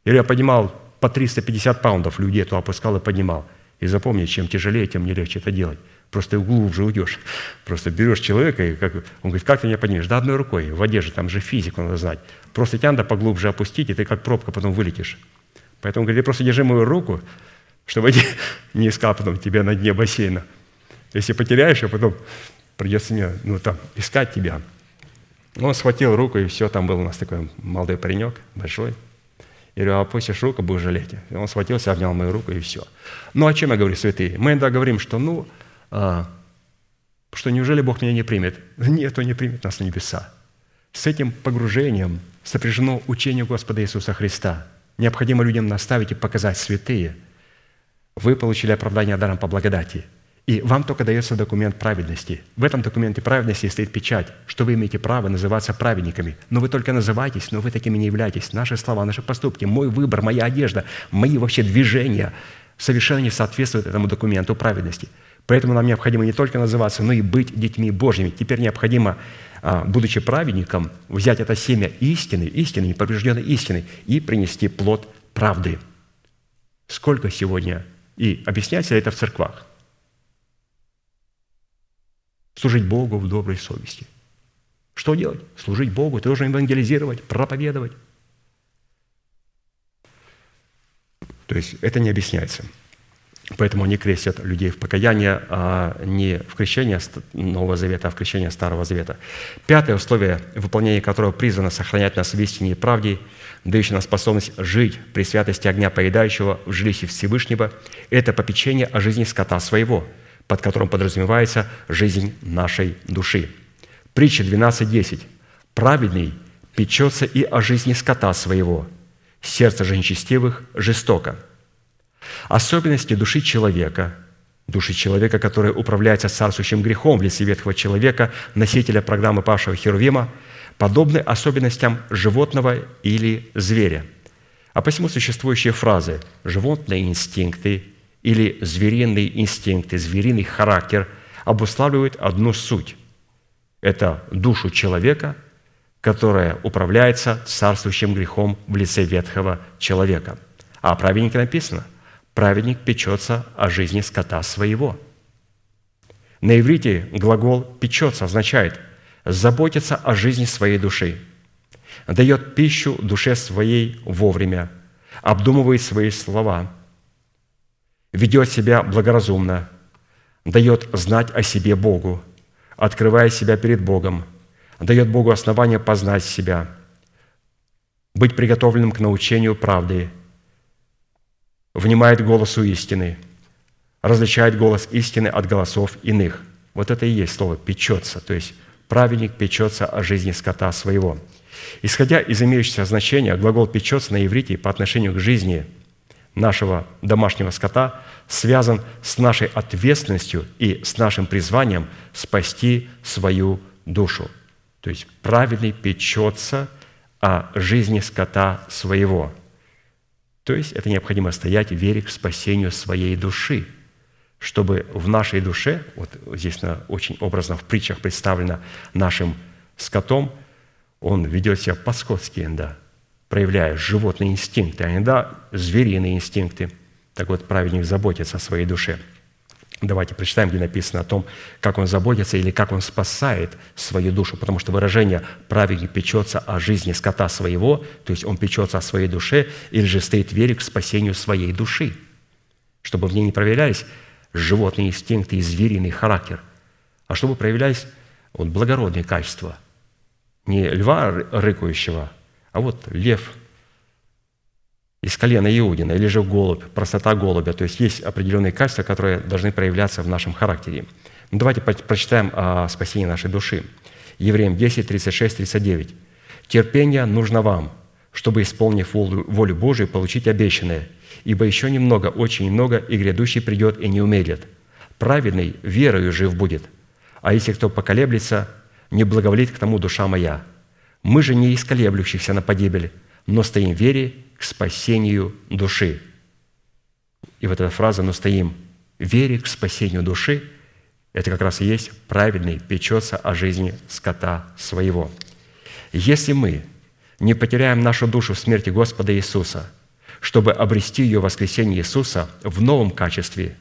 [SPEAKER 2] Или я поднимал по 350 паундов людей, то опускал и поднимал. И запомни, чем тяжелее, тем не легче это делать. Просто глубже уйдешь. Просто берешь человека, и как, он говорит, как ты меня поднимешь? Да одной рукой, в воде же, там же физику надо знать. Просто тебя надо поглубже опустить, и ты как пробка потом вылетишь. Поэтому, говорит, ты просто держи мою руку, чтобы не искал потом тебя на дне бассейна. Если потеряешь, а потом придется мне ну, там, искать тебя. Он схватил руку, и все, там был у нас такой молодой паренек, большой. Я говорю, а опустишь руку, будешь жалеть. И он схватился, обнял мою руку, и все. Ну, о чем я говорю, святые? Мы иногда говорим, что, ну, а, что неужели Бог меня не примет? Нет, Он не примет нас на небеса. С этим погружением сопряжено учение Господа Иисуса Христа. Необходимо людям наставить и показать святые. Вы получили оправдание даром по благодати – и вам только дается документ праведности. В этом документе праведности стоит печать, что вы имеете право называться праведниками. Но вы только называетесь, но вы такими не являетесь. Наши слова, наши поступки, мой выбор, моя одежда, мои вообще движения совершенно не соответствуют этому документу праведности. Поэтому нам необходимо не только называться, но и быть детьми Божьими. Теперь необходимо, а, будучи праведником, взять это семя истины, истины, неповрежденной истины, и принести плод правды. Сколько сегодня? И объясняется это в церквах? служить Богу в доброй совести. Что делать? Служить Богу, ты должен евангелизировать, проповедовать. То есть это не объясняется. Поэтому они крестят людей в покаяние, а не в крещение Нового Завета, а в крещение Старого Завета. Пятое условие, выполнение которого призвано сохранять нас в истине и правде, дающее нам способность жить при святости огня поедающего в жилище Всевышнего, это попечение о жизни скота своего – под которым подразумевается жизнь нашей души. Притча 12.10. «Праведный печется и о жизни скота своего, сердце же нечестивых жестоко». Особенности души человека, души человека, которая управляется царствующим грехом в лице ветхого человека, носителя программы павшего Херувима, подобны особенностям животного или зверя. А посему существующие фразы «животные инстинкты», или звериные инстинкты, звериный характер обуславливают одну суть. Это душу человека, которая управляется царствующим грехом в лице ветхого человека. А о праведнике написано – праведник печется о жизни скота своего. На иврите глагол «печется» означает заботиться о жизни своей души, дает пищу душе своей вовремя, обдумывает свои слова – ведет себя благоразумно, дает знать о себе Богу, открывая себя перед Богом, дает Богу основание познать себя, быть приготовленным к научению правды, внимает голосу истины, различает голос истины от голосов иных. Вот это и есть слово «печется», то есть праведник печется о жизни скота своего. Исходя из имеющегося значения, глагол «печется» на иврите по отношению к жизни – нашего домашнего скота связан с нашей ответственностью и с нашим призванием спасти свою душу. То есть праведный печется о жизни скота своего. То есть это необходимо стоять в вере к спасению своей души, чтобы в нашей душе, вот здесь очень образно в притчах представлено нашим скотом, он ведет себя по-скотски, да, проявляя животные инстинкты, а иногда звериные инстинкты. Так вот, праведник заботится о своей душе. Давайте прочитаем, где написано о том, как он заботится или как он спасает свою душу, потому что выражение «праведник печется о жизни скота своего», то есть он печется о своей душе, или же стоит вере к спасению своей души, чтобы в ней не проявлялись животные инстинкты и звериный характер, а чтобы проявлялись вот, благородные качества, не льва рыкающего, а вот лев из колена Иудина, или же голубь, простота голубя. То есть есть определенные качества, которые должны проявляться в нашем характере. Ну, давайте прочитаем о спасении нашей души. Евреям 10, 36, 39. «Терпение нужно вам, чтобы, исполнив волю Божию, получить обещанное. Ибо еще немного, очень немного, и грядущий придет и не умедлит. Праведный верою жив будет. А если кто поколеблется, не благоволит к тому душа моя. Мы же не исколеблющихся на погибель, но стоим в вере к спасению души. И вот эта фраза «но стоим в вере к спасению души» это как раз и есть праведный печется о жизни скота своего. Если мы не потеряем нашу душу в смерти Господа Иисуса, чтобы обрести ее воскресение Иисуса в новом качестве,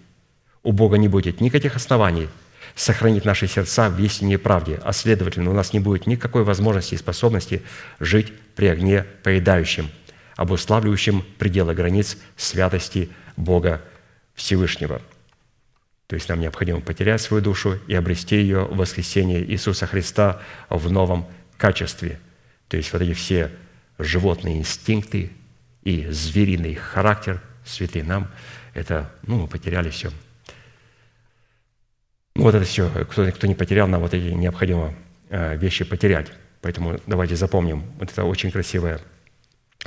[SPEAKER 2] у Бога не будет никаких оснований – сохранить наши сердца в истине и правде, а следовательно, у нас не будет никакой возможности и способности жить при огне поедающем, обуславливающем пределы границ святости Бога Всевышнего. То есть нам необходимо потерять свою душу и обрести ее в воскресение Иисуса Христа в новом качестве. То есть вот эти все животные инстинкты и звериный характер, святый нам, это, ну, мы потеряли все. Вот это все, кто, кто не потерял, нам вот эти необходимо э, вещи потерять. Поэтому давайте запомним, вот это очень красивое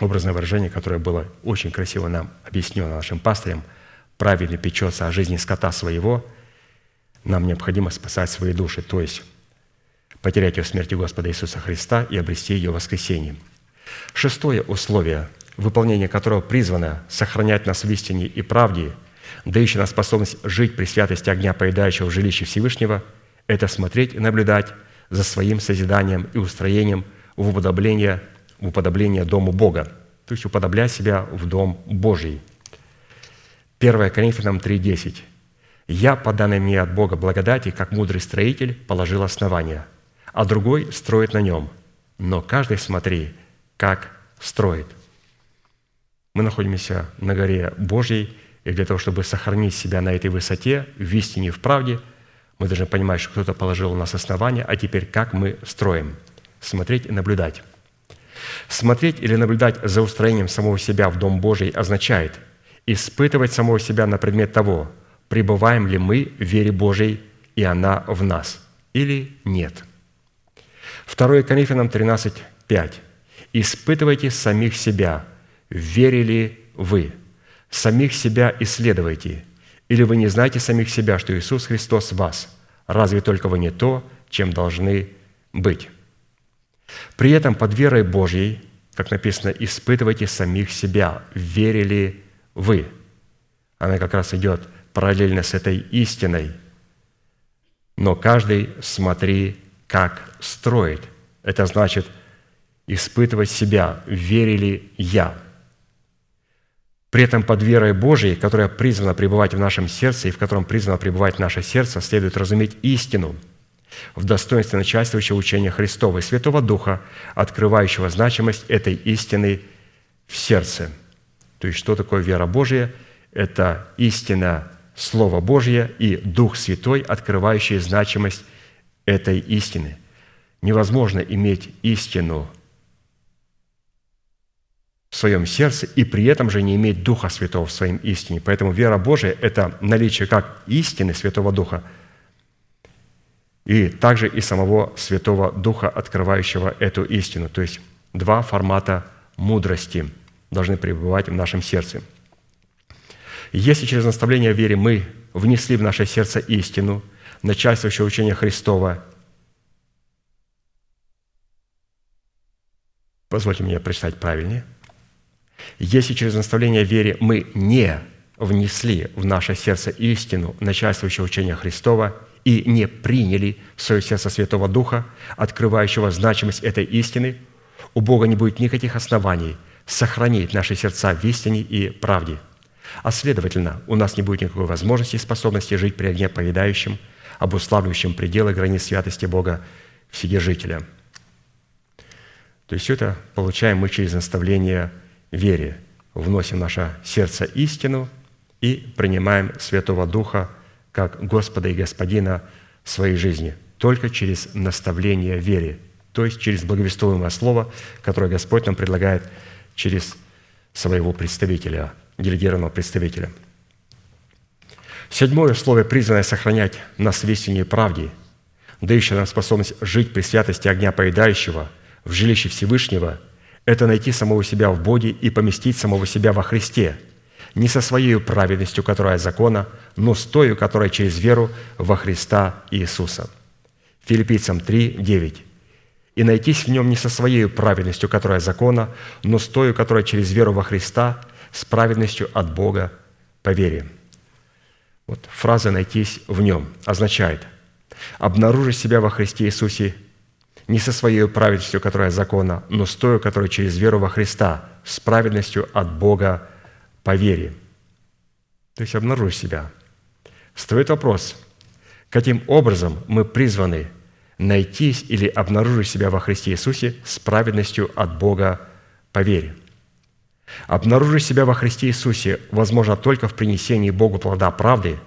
[SPEAKER 2] образное выражение, которое было очень красиво нам объяснено нашим пастырем, правильно печется о жизни скота своего, нам необходимо спасать свои души, то есть потерять ее смерти Господа Иисуса Христа и обрести ее воскресение. Шестое условие, выполнение которого призвано сохранять нас в истине и правде, дающее нам способность жить при святости огня, поедающего в жилище Всевышнего, это смотреть и наблюдать за своим созиданием и устроением в уподобление, в уподобление Дому Бога, то есть уподоблять себя в Дом Божий. 1 Коринфянам 3,10. «Я, по данной мне от Бога благодати, как мудрый строитель, положил основание, а другой строит на нем. Но каждый смотри, как строит». Мы находимся на горе Божьей, и для того, чтобы сохранить себя на этой высоте, в истине в правде, мы должны понимать, что кто-то положил у нас основание, а теперь как мы строим. Смотреть и наблюдать. Смотреть или наблюдать за устроением самого себя в Дом Божий означает испытывать самого себя на предмет того, пребываем ли мы в вере Божией, и она в нас, или нет. 2 Коринфянам 13, 5. «Испытывайте самих себя, верили вы. Самих себя исследуйте. Или вы не знаете самих себя, что Иисус Христос вас? Разве только вы не то, чем должны быть?» При этом под верой Божьей, как написано, испытывайте самих себя, верили вы. Она как раз идет параллельно с этой истиной. Но каждый смотри, как строит. Это значит испытывать себя, верили я. При этом под верой Божией, которая призвана пребывать в нашем сердце и в котором призвано пребывать наше сердце, следует разуметь истину – в достоинстве начальствующего учения Христова и Святого Духа, открывающего значимость этой истины в сердце. То есть, что такое вера Божия? Это истина Слова Божье и Дух Святой, открывающий значимость этой истины. Невозможно иметь истину в своем сердце и при этом же не иметь Духа Святого в своем истине. Поэтому вера Божия – это наличие как истины Святого Духа – и также и самого Святого Духа, открывающего эту истину. То есть два формата мудрости должны пребывать в нашем сердце. Если через наставление вере мы внесли в наше сердце истину, начальствующее учение Христова, позвольте мне прочитать правильнее, если через наставление вере мы не внесли в наше сердце истину, начальствующее учение Христова – и не приняли в свое сердце Святого Духа, открывающего значимость этой истины, у Бога не будет никаких оснований сохранить наши сердца в истине и правде. А следовательно, у нас не будет никакой возможности и способности жить при огне поедающем, обуславливающем пределы границ святости Бога Вседержителя. То есть все это получаем мы через наставление вере. Вносим в наше сердце истину и принимаем Святого Духа как Господа и Господина в своей жизни только через наставление вере, то есть через благовествуемое слово, которое Господь нам предлагает через своего представителя, делегированного представителя. Седьмое условие, призванное сохранять нас в истине и правде, дающее нам способность жить при святости огня поедающего в жилище Всевышнего, это найти самого себя в Боге и поместить самого себя во Христе – не со своей праведностью, которая от закона, но с той, которая через веру во Христа Иисуса. Филиппийцам 3, 9. «И найтись в нем не со своей праведностью, которая от закона, но с той, которая через веру во Христа, с праведностью от Бога по вере». Вот фраза «найтись в нем» означает обнаружить себя во Христе Иисусе не со своей праведностью, которая от закона, но с той, которая через веру во Христа, с праведностью от Бога по вере. То есть обнаружи себя. Стоит вопрос, каким образом мы призваны найтись или обнаружить себя во Христе Иисусе с праведностью от Бога по вере. Обнаружить себя во Христе Иисусе возможно только в принесении Богу плода правды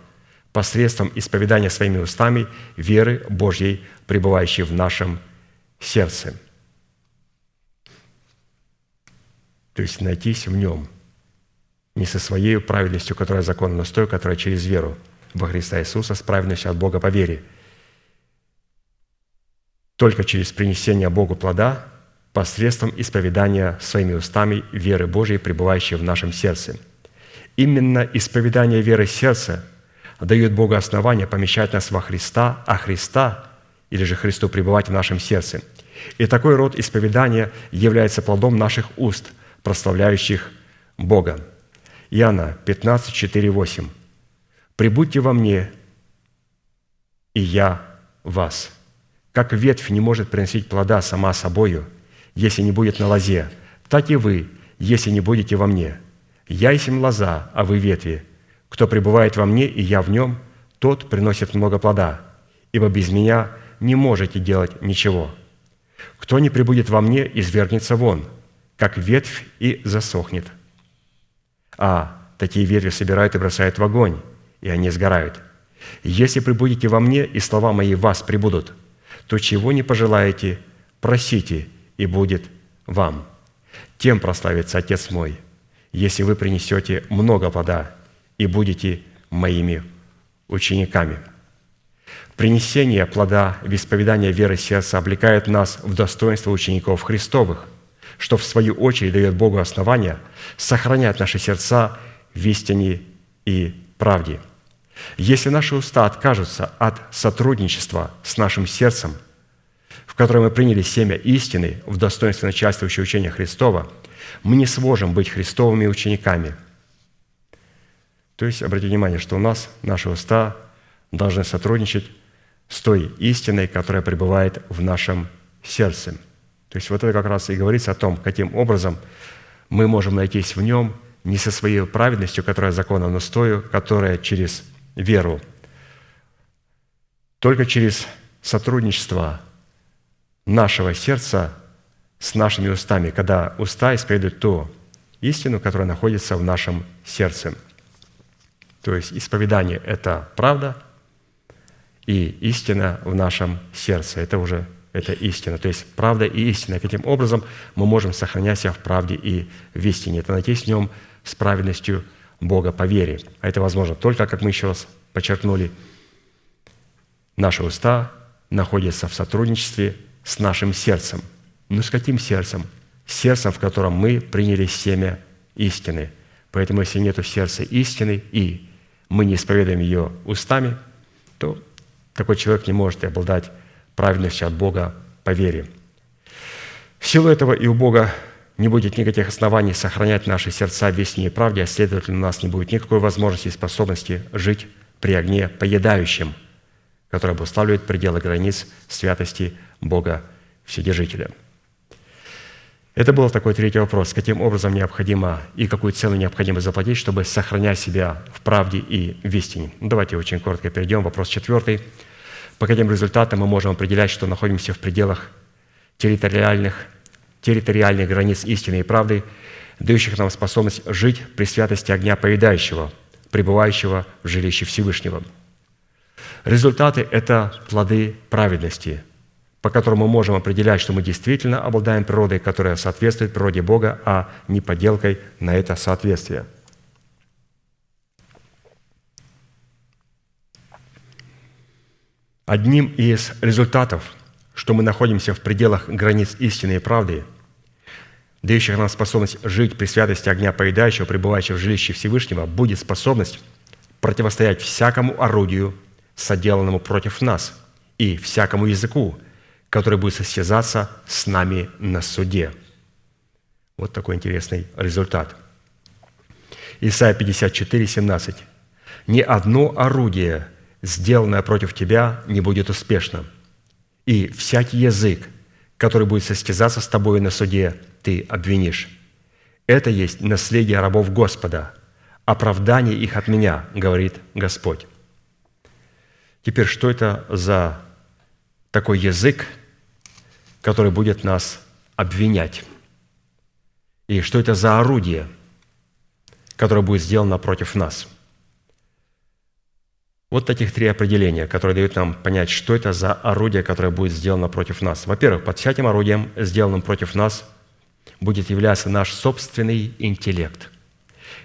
[SPEAKER 2] посредством исповедания своими устами веры Божьей, пребывающей в нашем сердце – То есть найтись в Нем. Не со своей праведностью, которая законна, но с той, которая через веру во Христа Иисуса, с праведностью от Бога по вере. Только через принесение Богу плода посредством исповедания своими устами веры Божией, пребывающей в нашем сердце. Именно исповедание веры сердца дает Богу основание помещать нас во Христа, а Христа, или же Христу пребывать в нашем сердце. И такой род исповедания является плодом наших уст, прославляющих Бога. Иоанна 15, 4, 8. «Прибудьте во мне, и я вас. Как ветвь не может приносить плода сама собою, если не будет на лозе, так и вы, если не будете во мне. Я есть лоза, а вы ветви. Кто пребывает во мне, и я в нем, тот приносит много плода, ибо без меня не можете делать ничего. Кто не пребудет во мне, извергнется вон, как ветвь и засохнет. А такие ветви собирают и бросают в огонь, и они сгорают. Если прибудете во мне, и слова мои вас прибудут, то чего не пожелаете, просите, и будет вам. Тем прославится Отец мой, если вы принесете много плода и будете моими учениками». Принесение плода в исповедание веры сердца облекает нас в достоинство учеников Христовых, что в свою очередь дает Богу основания сохранять наши сердца в истине и правде. Если наши уста откажутся от сотрудничества с нашим сердцем, в которое мы приняли семя истины в достоинстве начальствующего учения Христова, мы не сможем быть христовыми учениками. То есть, обратите внимание, что у нас наши уста должны сотрудничать с той истиной, которая пребывает в нашем сердце. То есть вот это как раз и говорится о том, каким образом мы можем найтись в нем не со своей праведностью, которая закона, но с той, которая через веру. Только через сотрудничество нашего сердца с нашими устами, когда уста исповедуют ту истину, которая находится в нашем сердце. То есть исповедание – это правда – и истина в нашем сердце. Это уже это истина. То есть правда и истина. Каким образом мы можем сохранять себя в правде и в истине? Это найти в нем с праведностью Бога по вере. А это возможно только, как мы еще раз подчеркнули, наши уста находятся в сотрудничестве с нашим сердцем. Ну, с каким сердцем? Сердцем, в котором мы приняли семя истины. Поэтому, если нет сердце истины, и мы не исповедуем ее устами, то такой человек не может обладать правильностью от Бога по вере. В силу этого и у Бога не будет никаких оснований сохранять наши сердца в весне и правде, а следовательно, у нас не будет никакой возможности и способности жить при огне поедающем, который обуславливает пределы границ святости Бога Вседержителя. Это был такой третий вопрос. Каким образом необходимо и какую цену необходимо заплатить, чтобы сохранять себя в правде и в истине? Ну, давайте очень коротко перейдем. Вопрос четвертый. По каким результатам мы можем определять, что находимся в пределах территориальных, территориальных границ истины и правды, дающих нам способность жить при святости огня поедающего, пребывающего в жилище Всевышнего. Результаты – это плоды праведности, по которым мы можем определять, что мы действительно обладаем природой, которая соответствует природе Бога, а не подделкой на это соответствие – Одним из результатов, что мы находимся в пределах границ истины и правды, дающих нам способность жить при святости огня поедающего, пребывающего в жилище Всевышнего, будет способность противостоять всякому орудию, соделанному против нас, и всякому языку, который будет состязаться с нами на суде. Вот такой интересный результат. Исайя 54, 17. «Ни одно орудие – сделанное против тебя, не будет успешно. И всякий язык, который будет состязаться с тобой на суде, ты обвинишь. Это есть наследие рабов Господа, оправдание их от меня, говорит Господь. Теперь, что это за такой язык, который будет нас обвинять? И что это за орудие, которое будет сделано против нас – вот таких три определения, которые дают нам понять, что это за орудие, которое будет сделано против нас. Во-первых, под всяким орудием, сделанным против нас, будет являться наш собственный интеллект,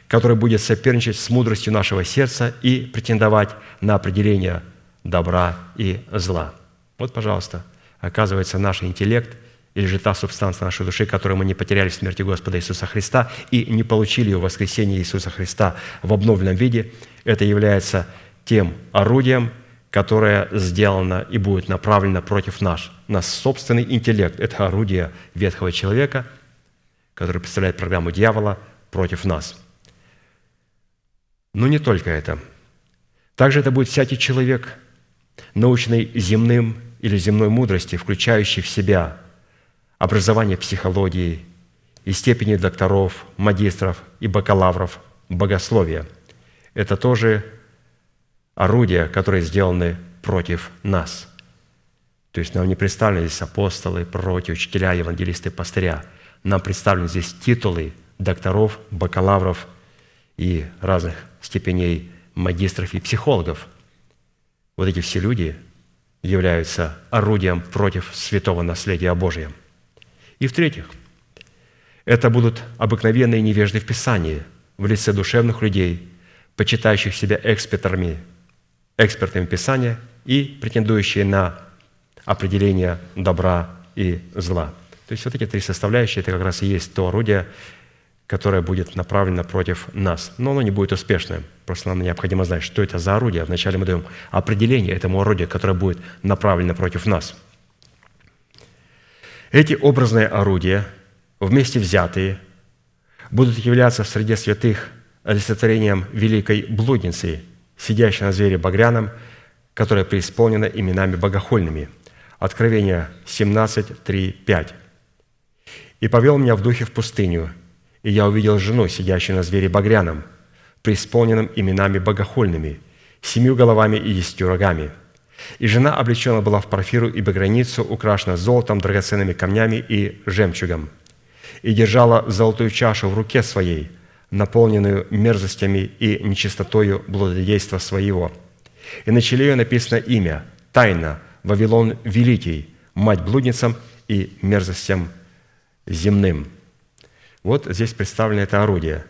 [SPEAKER 2] который будет соперничать с мудростью нашего сердца и претендовать на определение добра и зла. Вот, пожалуйста, оказывается, наш интеллект или же та субстанция нашей души, которую мы не потеряли в смерти Господа Иисуса Христа и не получили в воскресении Иисуса Христа в обновленном виде, это является тем орудием, которое сделано и будет направлено против нас. Наш собственный интеллект – это орудие ветхого человека, который представляет программу дьявола против нас. Но не только это. Также это будет всякий человек, научный земным или земной мудрости, включающий в себя образование психологии и степени докторов, магистров и бакалавров богословия. Это тоже орудия, которые сделаны против нас. То есть нам не представлены здесь апостолы, пророки, учителя, евангелисты, пастыря. Нам представлены здесь титулы докторов, бакалавров и разных степеней магистров и психологов. Вот эти все люди являются орудием против святого наследия Божия. И в-третьих, это будут обыкновенные невежды в Писании в лице душевных людей, почитающих себя экспертами экспертами Писания и претендующие на определение добра и зла. То есть вот эти три составляющие, это как раз и есть то орудие, которое будет направлено против нас. Но оно не будет успешным. Просто нам необходимо знать, что это за орудие. Вначале мы даем определение этому орудию, которое будет направлено против нас. Эти образные орудия, вместе взятые, будут являться в среде святых олицетворением великой блудницы – сидящий на звере багряном, которое преисполнено именами богохульными». Откровение 17, 3, 5. «И повел меня в духе в пустыню, и я увидел жену, сидящую на звере багряном, преисполненным именами богохульными, семью головами и десятью рогами. И жена облечена была в парфиру и баграницу, украшена золотом, драгоценными камнями и жемчугом, и держала золотую чашу в руке своей – наполненную мерзостями и нечистотою блудодейства своего. И на челе ее написано имя, тайна, Вавилон Великий, мать блудницам и мерзостям земным. Вот здесь представлено это орудие.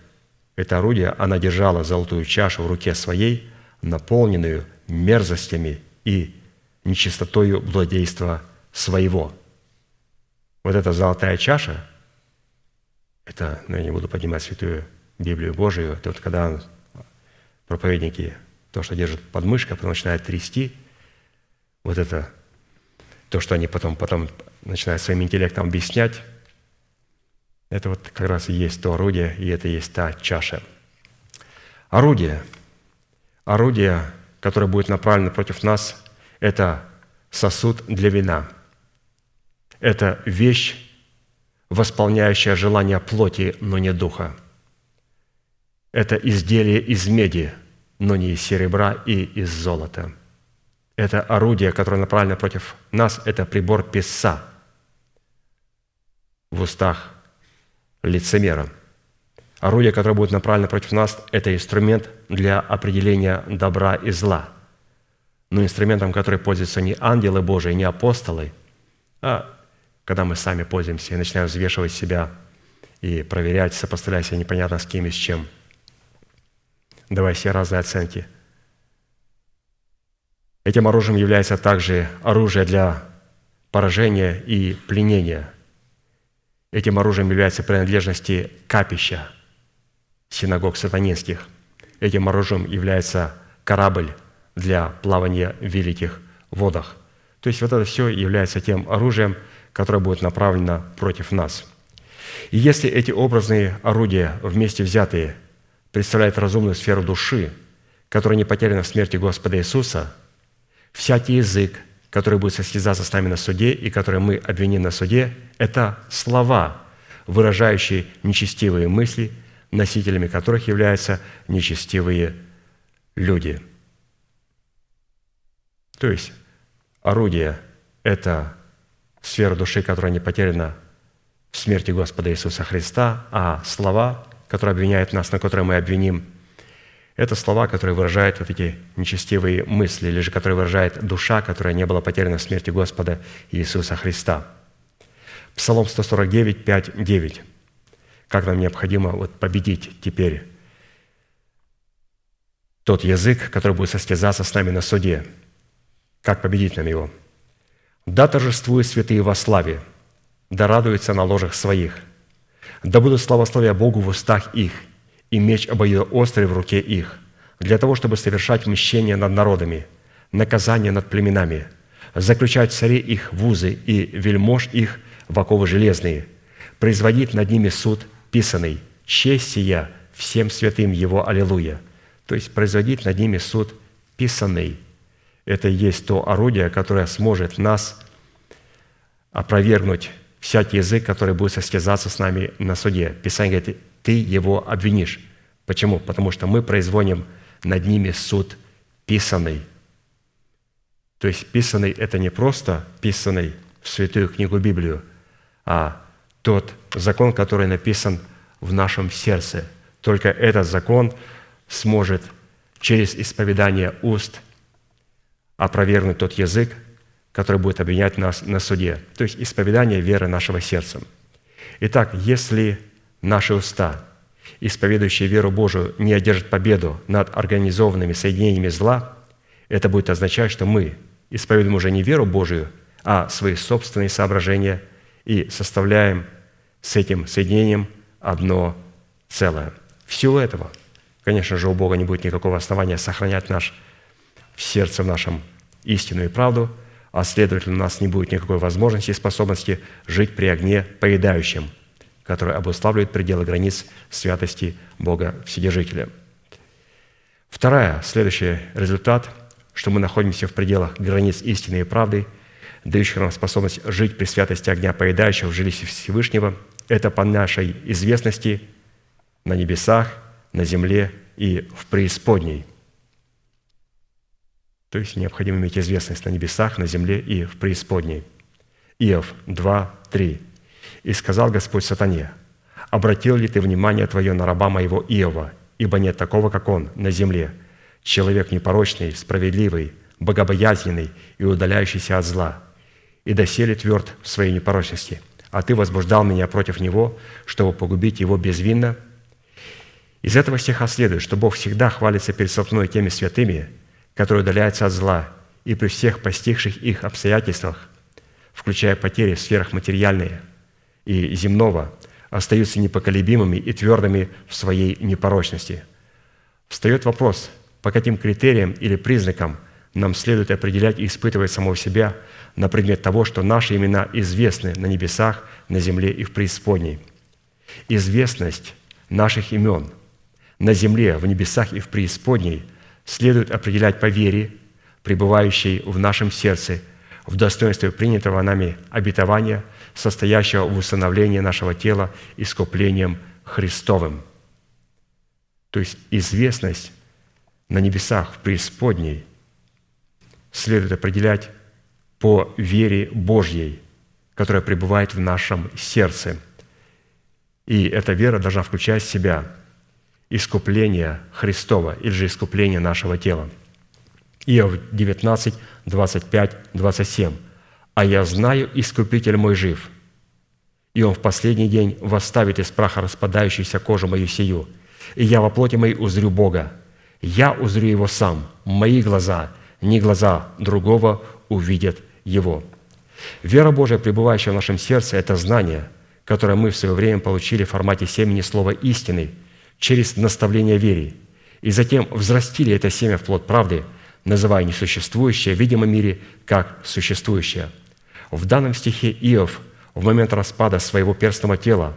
[SPEAKER 2] Это орудие, она держала золотую чашу в руке своей, наполненную мерзостями и нечистотою блудодейства своего. Вот эта золотая чаша, это, ну, я не буду поднимать святую Библию Божию, это вот когда проповедники то, что держат под мышкой, потом начинают трясти, вот это то, что они потом, потом начинают своим интеллектом объяснять, это вот как раз и есть то орудие, и это и есть та чаша. Орудие, орудие, которое будет направлено против нас, это сосуд для вина. Это вещь, восполняющая желание плоти, но не духа – это изделие из меди, но не из серебра и из золота. Это орудие, которое направлено против нас, это прибор писца в устах лицемера. Орудие, которое будет направлено против нас, это инструмент для определения добра и зла. Но инструментом, который пользуются не ангелы Божии, не апостолы, а когда мы сами пользуемся и начинаем взвешивать себя и проверять, сопоставлять себя непонятно с кем и с чем – давая все разные оценки. Этим оружием является также оружие для поражения и пленения. Этим оружием является принадлежности капища синагог сатанинских. Этим оружием является корабль для плавания в великих водах. То есть вот это все является тем оружием, которое будет направлено против нас. И если эти образные орудия вместе взятые – представляет разумную сферу души, которая не потеряна в смерти Господа Иисуса, всякий язык, который будет состязаться с нами на суде и который мы обвиним на суде, это слова, выражающие нечестивые мысли, носителями которых являются нечестивые люди. То есть орудие – это сфера души, которая не потеряна в смерти Господа Иисуса Христа, а слова которые обвиняют нас, на которые мы обвиним, это слова, которые выражают вот эти нечестивые мысли, или же которые выражает душа, которая не была потеряна в смерти Господа Иисуса Христа. Псалом 149, 5, 9. Как нам необходимо вот победить теперь тот язык, который будет состязаться с нами на суде. Как победить нам его? «Да торжествуют святые во славе, да радуются на ложах своих, да будут славословия Богу в устах их, и меч обоюдоострый в руке их, для того, чтобы совершать мщение над народами, наказание над племенами, заключать цари их в узы и вельмож их в оковы железные, производить над ними суд писанный, честь сия всем святым Его, Аллилуйя. То есть производить над ними суд писанный. Это и есть то орудие, которое сможет нас опровергнуть всякий язык, который будет состязаться с нами на суде. Писание говорит, ты его обвинишь. Почему? Потому что мы производим над ними суд писанный. То есть писанный – это не просто писанный в святую книгу Библию, а тот закон, который написан в нашем сердце. Только этот закон сможет через исповедание уст опровергнуть тот язык, который будет обвинять нас на суде. То есть исповедание веры нашего сердца. Итак, если наши уста, исповедующие веру Божию, не одержат победу над организованными соединениями зла, это будет означать, что мы исповедуем уже не веру Божию, а свои собственные соображения и составляем с этим соединением одно целое. В силу этого, конечно же, у Бога не будет никакого основания сохранять наш в сердце в нашем истину и правду – а следовательно, у нас не будет никакой возможности и способности жить при огне поедающем, который обуславливает пределы границ святости Бога Вседержителя. Вторая, следующий результат, что мы находимся в пределах границ истины и правды, дающих нам способность жить при святости огня поедающего в жилище Всевышнего, это по нашей известности на небесах, на земле и в преисподней – то есть необходимо иметь известность на небесах, на земле и в преисподней. Иов 2, 3. «И сказал Господь сатане, обратил ли ты внимание твое на раба моего Иова, ибо нет такого, как он, на земле, человек непорочный, справедливый, богобоязненный и удаляющийся от зла, и доселе тверд в своей непорочности. А ты возбуждал меня против него, чтобы погубить его безвинно». Из этого стиха следует, что Бог всегда хвалится перед сатаной теми святыми, которые удаляются от зла, и при всех постигших их обстоятельствах, включая потери в сферах материальные и земного, остаются непоколебимыми и твердыми в своей непорочности. Встает вопрос, по каким критериям или признакам нам следует определять и испытывать самого себя на предмет того, что наши имена известны на небесах, на земле и в преисподней. Известность наших имен на земле, в небесах и в преисподней – следует определять по вере, пребывающей в нашем сердце, в достоинстве принятого нами обетования, состоящего в усыновлении нашего тела искуплением Христовым. То есть известность на небесах, в преисподней, следует определять по вере Божьей, которая пребывает в нашем сердце. И эта вера должна включать в себя искупления Христова или же искупления нашего тела. Иов 19, 25, 27. «А я знаю, Искупитель мой жив, и Он в последний день восставит из праха распадающуюся кожу мою сию, и я во плоти моей узрю Бога. Я узрю Его сам, мои глаза, не глаза другого увидят Его». Вера Божия, пребывающая в нашем сердце, это знание, которое мы в свое время получили в формате семени слова истины – через наставление вере, и затем взрастили это семя в плод правды, называя несуществующее в видимом мире как существующее. В данном стихе Иов в момент распада своего перстного тела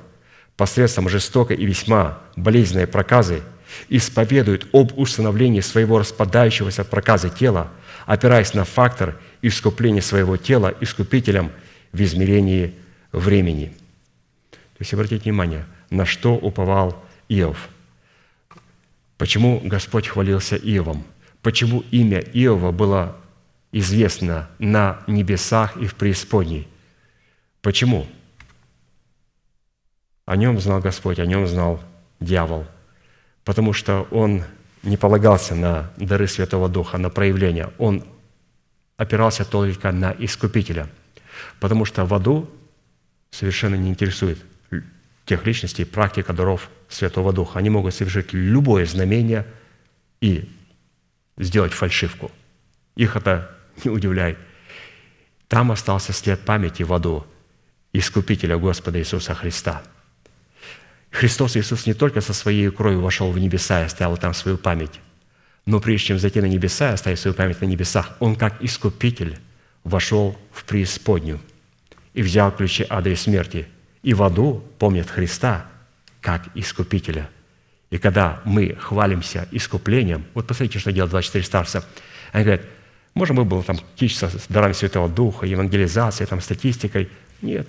[SPEAKER 2] посредством жестокой и весьма болезненной проказы исповедует об установлении своего распадающегося от проказы тела, опираясь на фактор искупления своего тела искупителем в измерении времени. То есть обратите внимание, на что уповал Иов. Почему Господь хвалился Иовом? Почему имя Иова было известно на небесах и в преисподней? Почему? О нем знал Господь, о нем знал дьявол, потому что он не полагался на дары Святого Духа, на проявление. Он опирался только на Искупителя, потому что в аду совершенно не интересует тех личностей практика даров Святого Духа. Они могут совершить любое знамение и сделать фальшивку. Их это не удивляет. Там остался след памяти в аду Искупителя Господа Иисуса Христа. Христос Иисус не только со своей кровью вошел в небеса и оставил там свою память, но прежде чем зайти на небеса и оставить свою память на небесах, Он как Искупитель вошел в преисподнюю и взял ключи ада и смерти. И в аду помнят Христа как Искупителя. И когда мы хвалимся искуплением, вот посмотрите, что делают 24 старца. Они говорят, можно мы было там кичиться с дарами Святого Духа, евангелизацией, там, статистикой. Нет.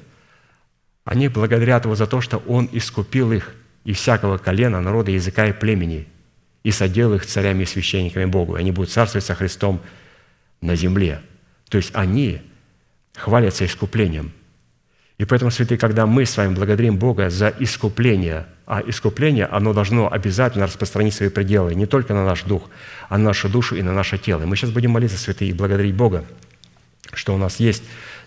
[SPEAKER 2] Они благодарят Его за то, что Он искупил их из всякого колена, народа, языка и племени и соделал их царями и священниками Богу. И они будут царствовать со Христом на земле. То есть они хвалятся искуплением. И поэтому, святые, когда мы с вами благодарим Бога за искупление, а искупление, оно должно обязательно распространить свои пределы не только на наш дух, а на нашу душу и на наше тело. И мы сейчас будем молиться, святые, и благодарить Бога, что у нас есть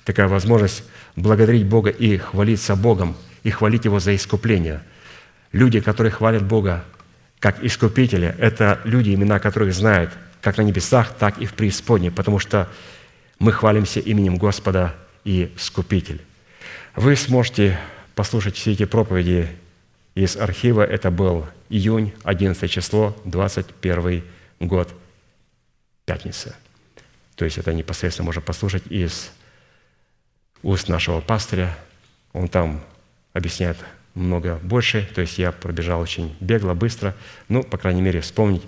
[SPEAKER 2] такая возможность благодарить Бога и хвалиться Богом, и хвалить Его за искупление. Люди, которые хвалят Бога как Искупителя, это люди, имена которых знают как на небесах, так и в преисподней, потому что мы хвалимся именем Господа и Скупитель. Вы сможете послушать все эти проповеди из архива. Это был июнь, 11 число, 21 год, пятница. То есть это непосредственно можно послушать из уст нашего пастыря. Он там объясняет много больше, то есть я пробежал очень бегло, быстро, ну, по крайней мере, вспомнить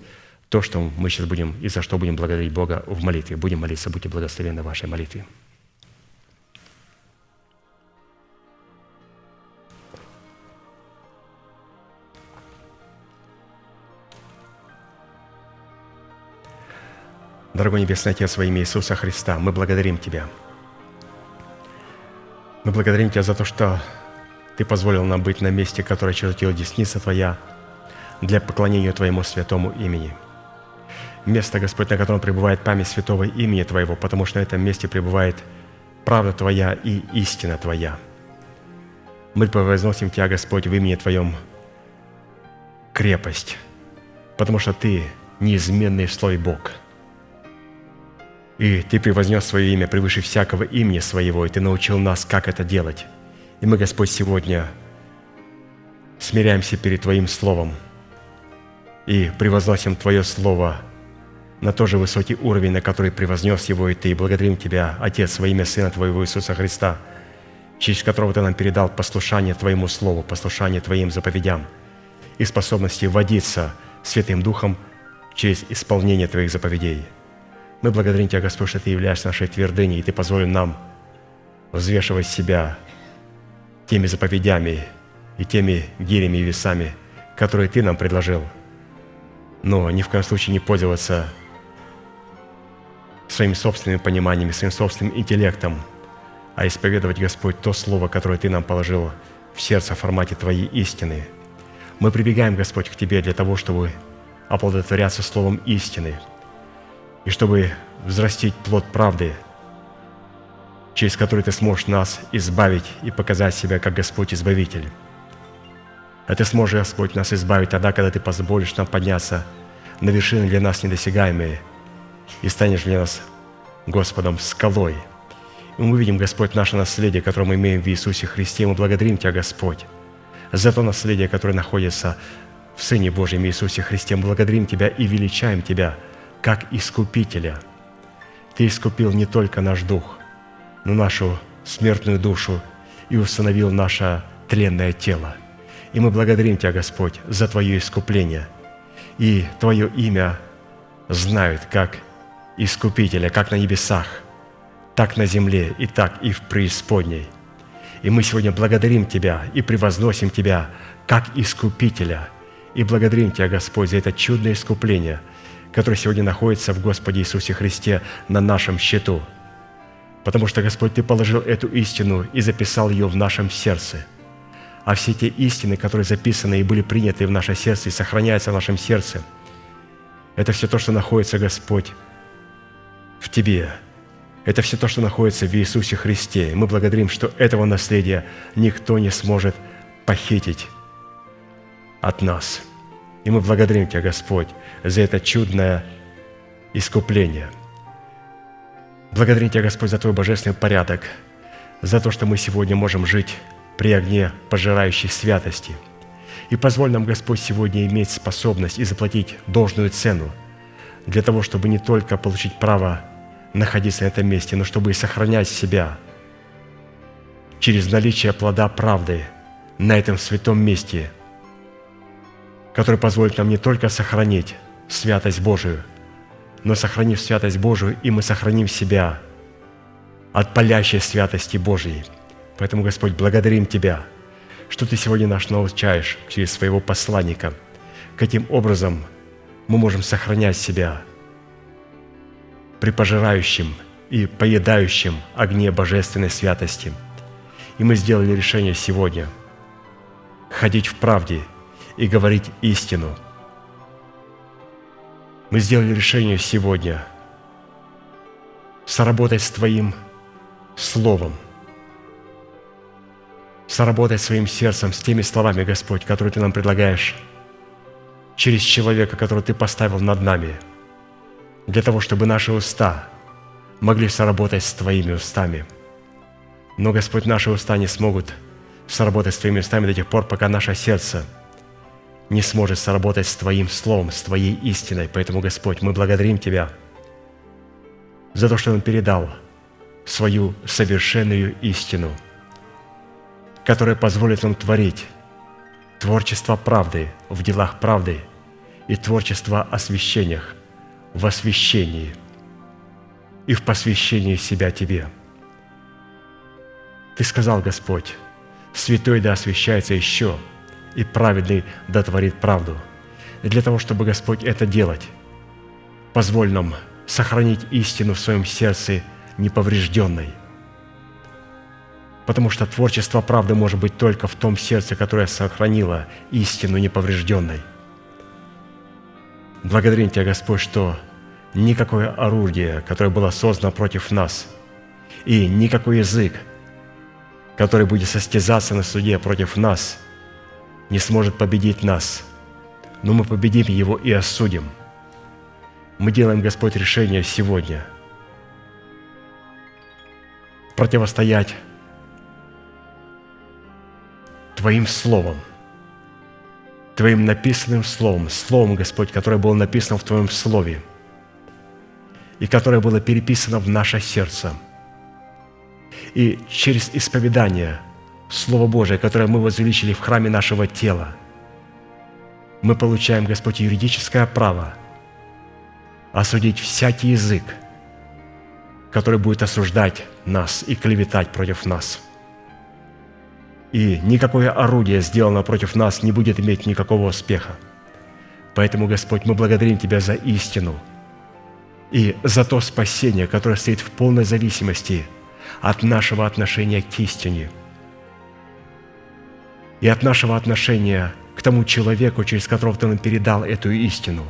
[SPEAKER 2] то, что мы сейчас будем и за что будем благодарить Бога в молитве. Будем молиться, будьте благословенны в вашей молитве. Дорогой Небесный Отец, во имя Иисуса Христа, мы благодарим Тебя. Мы благодарим Тебя за то, что Ты позволил нам быть на месте, которое чертила десница Твоя, для поклонения Твоему святому имени. Место, Господь, на котором пребывает память святого имени Твоего, потому что на этом месте пребывает правда Твоя и истина Твоя. Мы превозносим Тебя, Господь, в имени Твоем крепость, потому что Ты неизменный в Слове Бог – и Ты превознес свое имя превыше всякого имени своего, и Ты научил нас, как это делать. И мы, Господь, сегодня смиряемся перед Твоим Словом и превозносим Твое Слово на тот же высокий уровень, на который превознес его и Ты. И благодарим Тебя, Отец, во имя Сына Твоего Иисуса Христа, через которого Ты нам передал послушание Твоему Слову, послушание Твоим заповедям и способности водиться Святым Духом через исполнение Твоих заповедей – мы благодарим Тебя, Господь, что Ты являешься нашей твердыней, и Ты позволил нам взвешивать себя теми заповедями и теми гирями и весами, которые Ты нам предложил. Но ни в коем случае не пользоваться своими собственными пониманиями, своим собственным интеллектом, а исповедовать, Господь, то Слово, которое Ты нам положил в сердце в формате Твоей истины. Мы прибегаем, Господь, к Тебе для того, чтобы оплодотворяться Словом истины – и чтобы взрастить плод правды, через который Ты сможешь нас избавить и показать себя как Господь Избавитель. А Ты сможешь, Господь, нас избавить тогда, когда Ты позволишь нам подняться на вершины для нас недосягаемые и станешь для нас Господом скалой. И мы видим, Господь, наше наследие, которое мы имеем в Иисусе Христе. Мы благодарим Тебя, Господь, за то наследие, которое находится в Сыне Божьем Иисусе Христе. Мы благодарим Тебя и величаем Тебя – как Искупителя. Ты искупил не только наш дух, но нашу смертную душу и установил наше тленное тело. И мы благодарим Тебя, Господь, за Твое искупление. И Твое имя знают как Искупителя, как на небесах, так на земле и так и в преисподней. И мы сегодня благодарим Тебя и превозносим Тебя как Искупителя. И благодарим Тебя, Господь, за это чудное искупление – который сегодня находится в Господе Иисусе Христе на нашем счету. Потому что, Господь, Ты положил эту истину и записал ее в нашем сердце. А все те истины, которые записаны и были приняты в наше сердце и сохраняются в нашем сердце, это все то, что находится, Господь, в Тебе. Это все то, что находится в Иисусе Христе. И мы благодарим, что этого наследия никто не сможет похитить от нас. И мы благодарим Тебя, Господь, за это чудное искупление. Благодарим Тебя, Господь, за Твой божественный порядок, за то, что мы сегодня можем жить при огне пожирающей святости. И позволь нам, Господь, сегодня иметь способность и заплатить должную цену для того, чтобы не только получить право находиться на этом месте, но чтобы и сохранять себя через наличие плода правды на этом святом месте, который позволит нам не только сохранить святость Божию, но сохранив святость Божию, и мы сохраним себя от палящей святости Божией. Поэтому, Господь, благодарим Тебя, что Ты сегодня нас научаешь через своего посланника, каким образом мы можем сохранять себя при пожирающем и поедающем огне божественной святости. И мы сделали решение сегодня ходить в правде и говорить истину. Мы сделали решение сегодня соработать с Твоим Словом, соработать своим сердцем с теми словами, Господь, которые Ты нам предлагаешь через человека, которого Ты поставил над нами, для того, чтобы наши уста могли соработать с Твоими устами. Но, Господь, наши уста не смогут соработать с Твоими устами до тех пор, пока наше сердце не сможет соработать с Твоим Словом, с Твоей истиной. Поэтому, Господь, мы благодарим Тебя за то, что Он передал свою совершенную истину, которая позволит нам творить творчество правды в делах правды и творчество освящениях в освящении и в посвящении себя Тебе. Ты сказал, Господь, святой да освящается еще, и праведный да творит правду. И для того, чтобы, Господь, это делать, позволь нам сохранить истину в своем сердце неповрежденной – Потому что творчество правды может быть только в том сердце, которое сохранило истину неповрежденной. Благодарим Тебя, Господь, что никакое орудие, которое было создано против нас, и никакой язык, который будет состязаться на суде против нас, не сможет победить нас. Но мы победим его и осудим. Мы делаем, Господь, решение сегодня противостоять Твоим Словом, Твоим написанным Словом, Словом, Господь, которое было написано в Твоем Слове и которое было переписано в наше сердце. И через исповедание Слова Божие, которое мы возвеличили в храме нашего тела, мы получаем, Господь, юридическое право осудить всякий язык, который будет осуждать нас и клеветать против нас – и никакое орудие, сделанное против нас, не будет иметь никакого успеха. Поэтому, Господь, мы благодарим Тебя за истину и за то спасение, которое стоит в полной зависимости от нашего отношения к истине и от нашего отношения к тому человеку, через которого Ты нам передал эту истину,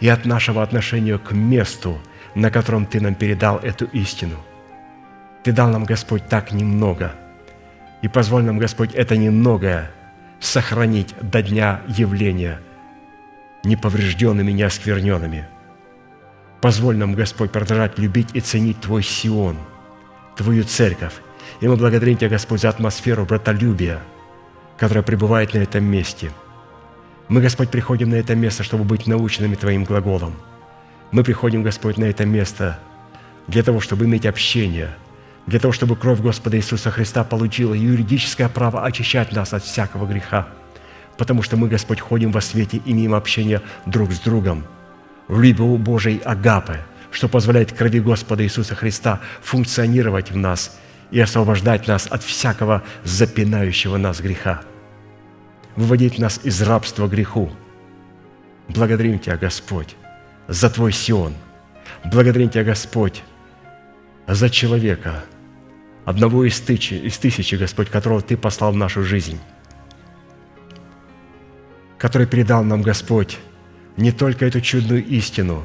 [SPEAKER 2] и от нашего отношения к месту, на котором Ты нам передал эту истину. Ты дал нам, Господь, так немного – и позволь нам, Господь, это немногое сохранить до дня явления неповрежденными, неоскверненными. Позволь нам, Господь, продолжать любить и ценить Твой Сион, Твою церковь. И мы благодарим Тебя, Господь, за атмосферу братолюбия, которая пребывает на этом месте. Мы, Господь, приходим на это место, чтобы быть наученными Твоим глаголом. Мы приходим, Господь, на это место для того, чтобы иметь общение – для того, чтобы кровь Господа Иисуса Христа получила юридическое право очищать нас от всякого греха. Потому что мы, Господь, ходим во свете, имеем общение друг с другом в любви Божией Агапы, что позволяет крови Господа Иисуса Христа функционировать в нас и освобождать нас от всякого запинающего нас греха, выводить нас из рабства греху. Благодарим Тебя, Господь, за Твой Сион. Благодарим Тебя, Господь, за человека, одного из тысячи, из тысячи, Господь, которого Ты послал в нашу жизнь, который передал нам, Господь, не только эту чудную истину,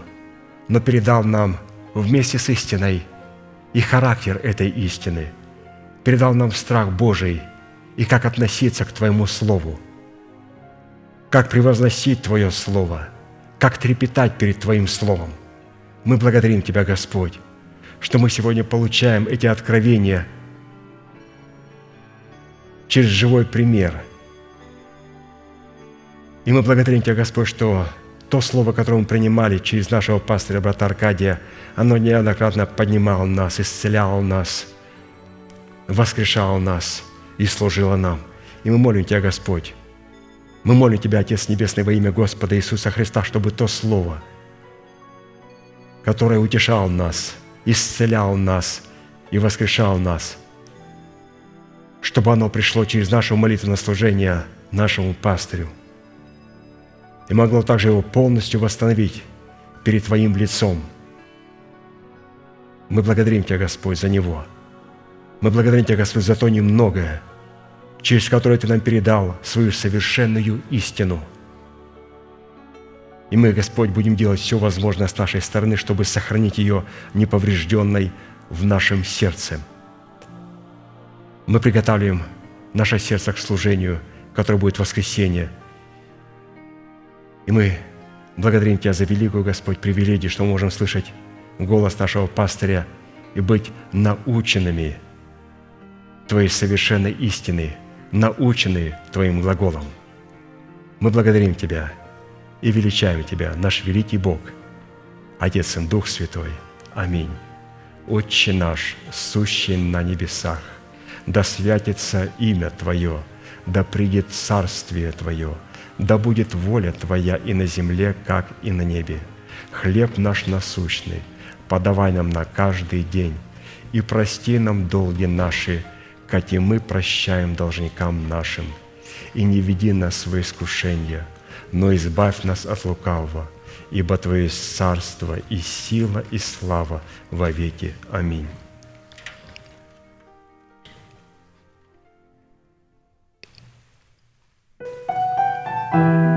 [SPEAKER 2] но передал нам вместе с истиной и характер этой истины, передал нам страх Божий и как относиться к Твоему Слову, как превозносить Твое Слово, как трепетать перед Твоим Словом. Мы благодарим Тебя, Господь, что мы сегодня получаем эти откровения через живой пример. И мы благодарим Тебя, Господь, что то слово, которое мы принимали через нашего пастыря, брата Аркадия, оно неоднократно поднимало нас, исцеляло нас, воскрешало нас и служило нам. И мы молим Тебя, Господь, мы молим Тебя, Отец Небесный, во имя Господа Иисуса Христа, чтобы то Слово, которое утешало нас, исцелял нас и воскрешал нас, чтобы оно пришло через нашу молитву на служение нашему пастырю и могло также его полностью восстановить перед Твоим лицом. Мы благодарим Тебя, Господь, за него. Мы благодарим Тебя, Господь, за то немногое, через которое Ты нам передал свою совершенную истину. И мы, Господь, будем делать все возможное с нашей стороны, чтобы сохранить ее неповрежденной в нашем сердце. Мы приготавливаем наше сердце к служению, которое будет воскресенье. И мы благодарим Тебя за великую, Господь, привилегию, что мы можем слышать голос нашего пастыря и быть наученными Твоей совершенной истины, научены Твоим глаголом. Мы благодарим Тебя и величаем Тебя, наш великий Бог, Отец и Дух Святой. Аминь. Отче наш, сущий на небесах, да святится имя Твое, да придет царствие Твое, да будет воля Твоя и на земле, как и на небе. Хлеб наш насущный, подавай нам на каждый день, и прости нам долги наши, как и мы прощаем должникам нашим. И не веди нас в искушение, но избавь нас от лукавого, ибо Твое царство и сила и слава во веки. Аминь.
[SPEAKER 1] Отец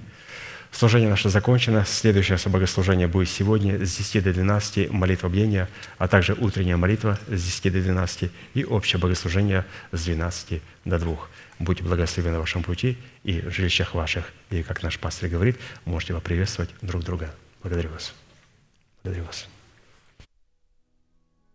[SPEAKER 2] Служение наше закончено. Следующее богослужение будет сегодня с 10 до 12, молитва бдения, а также утренняя молитва с 10 до 12 и общее богослужение с 12 до 2. Будьте благословены на вашем пути и в жилищах ваших. И, как наш пастор говорит, можете поприветствовать друг друга. Благодарю вас. Благодарю вас.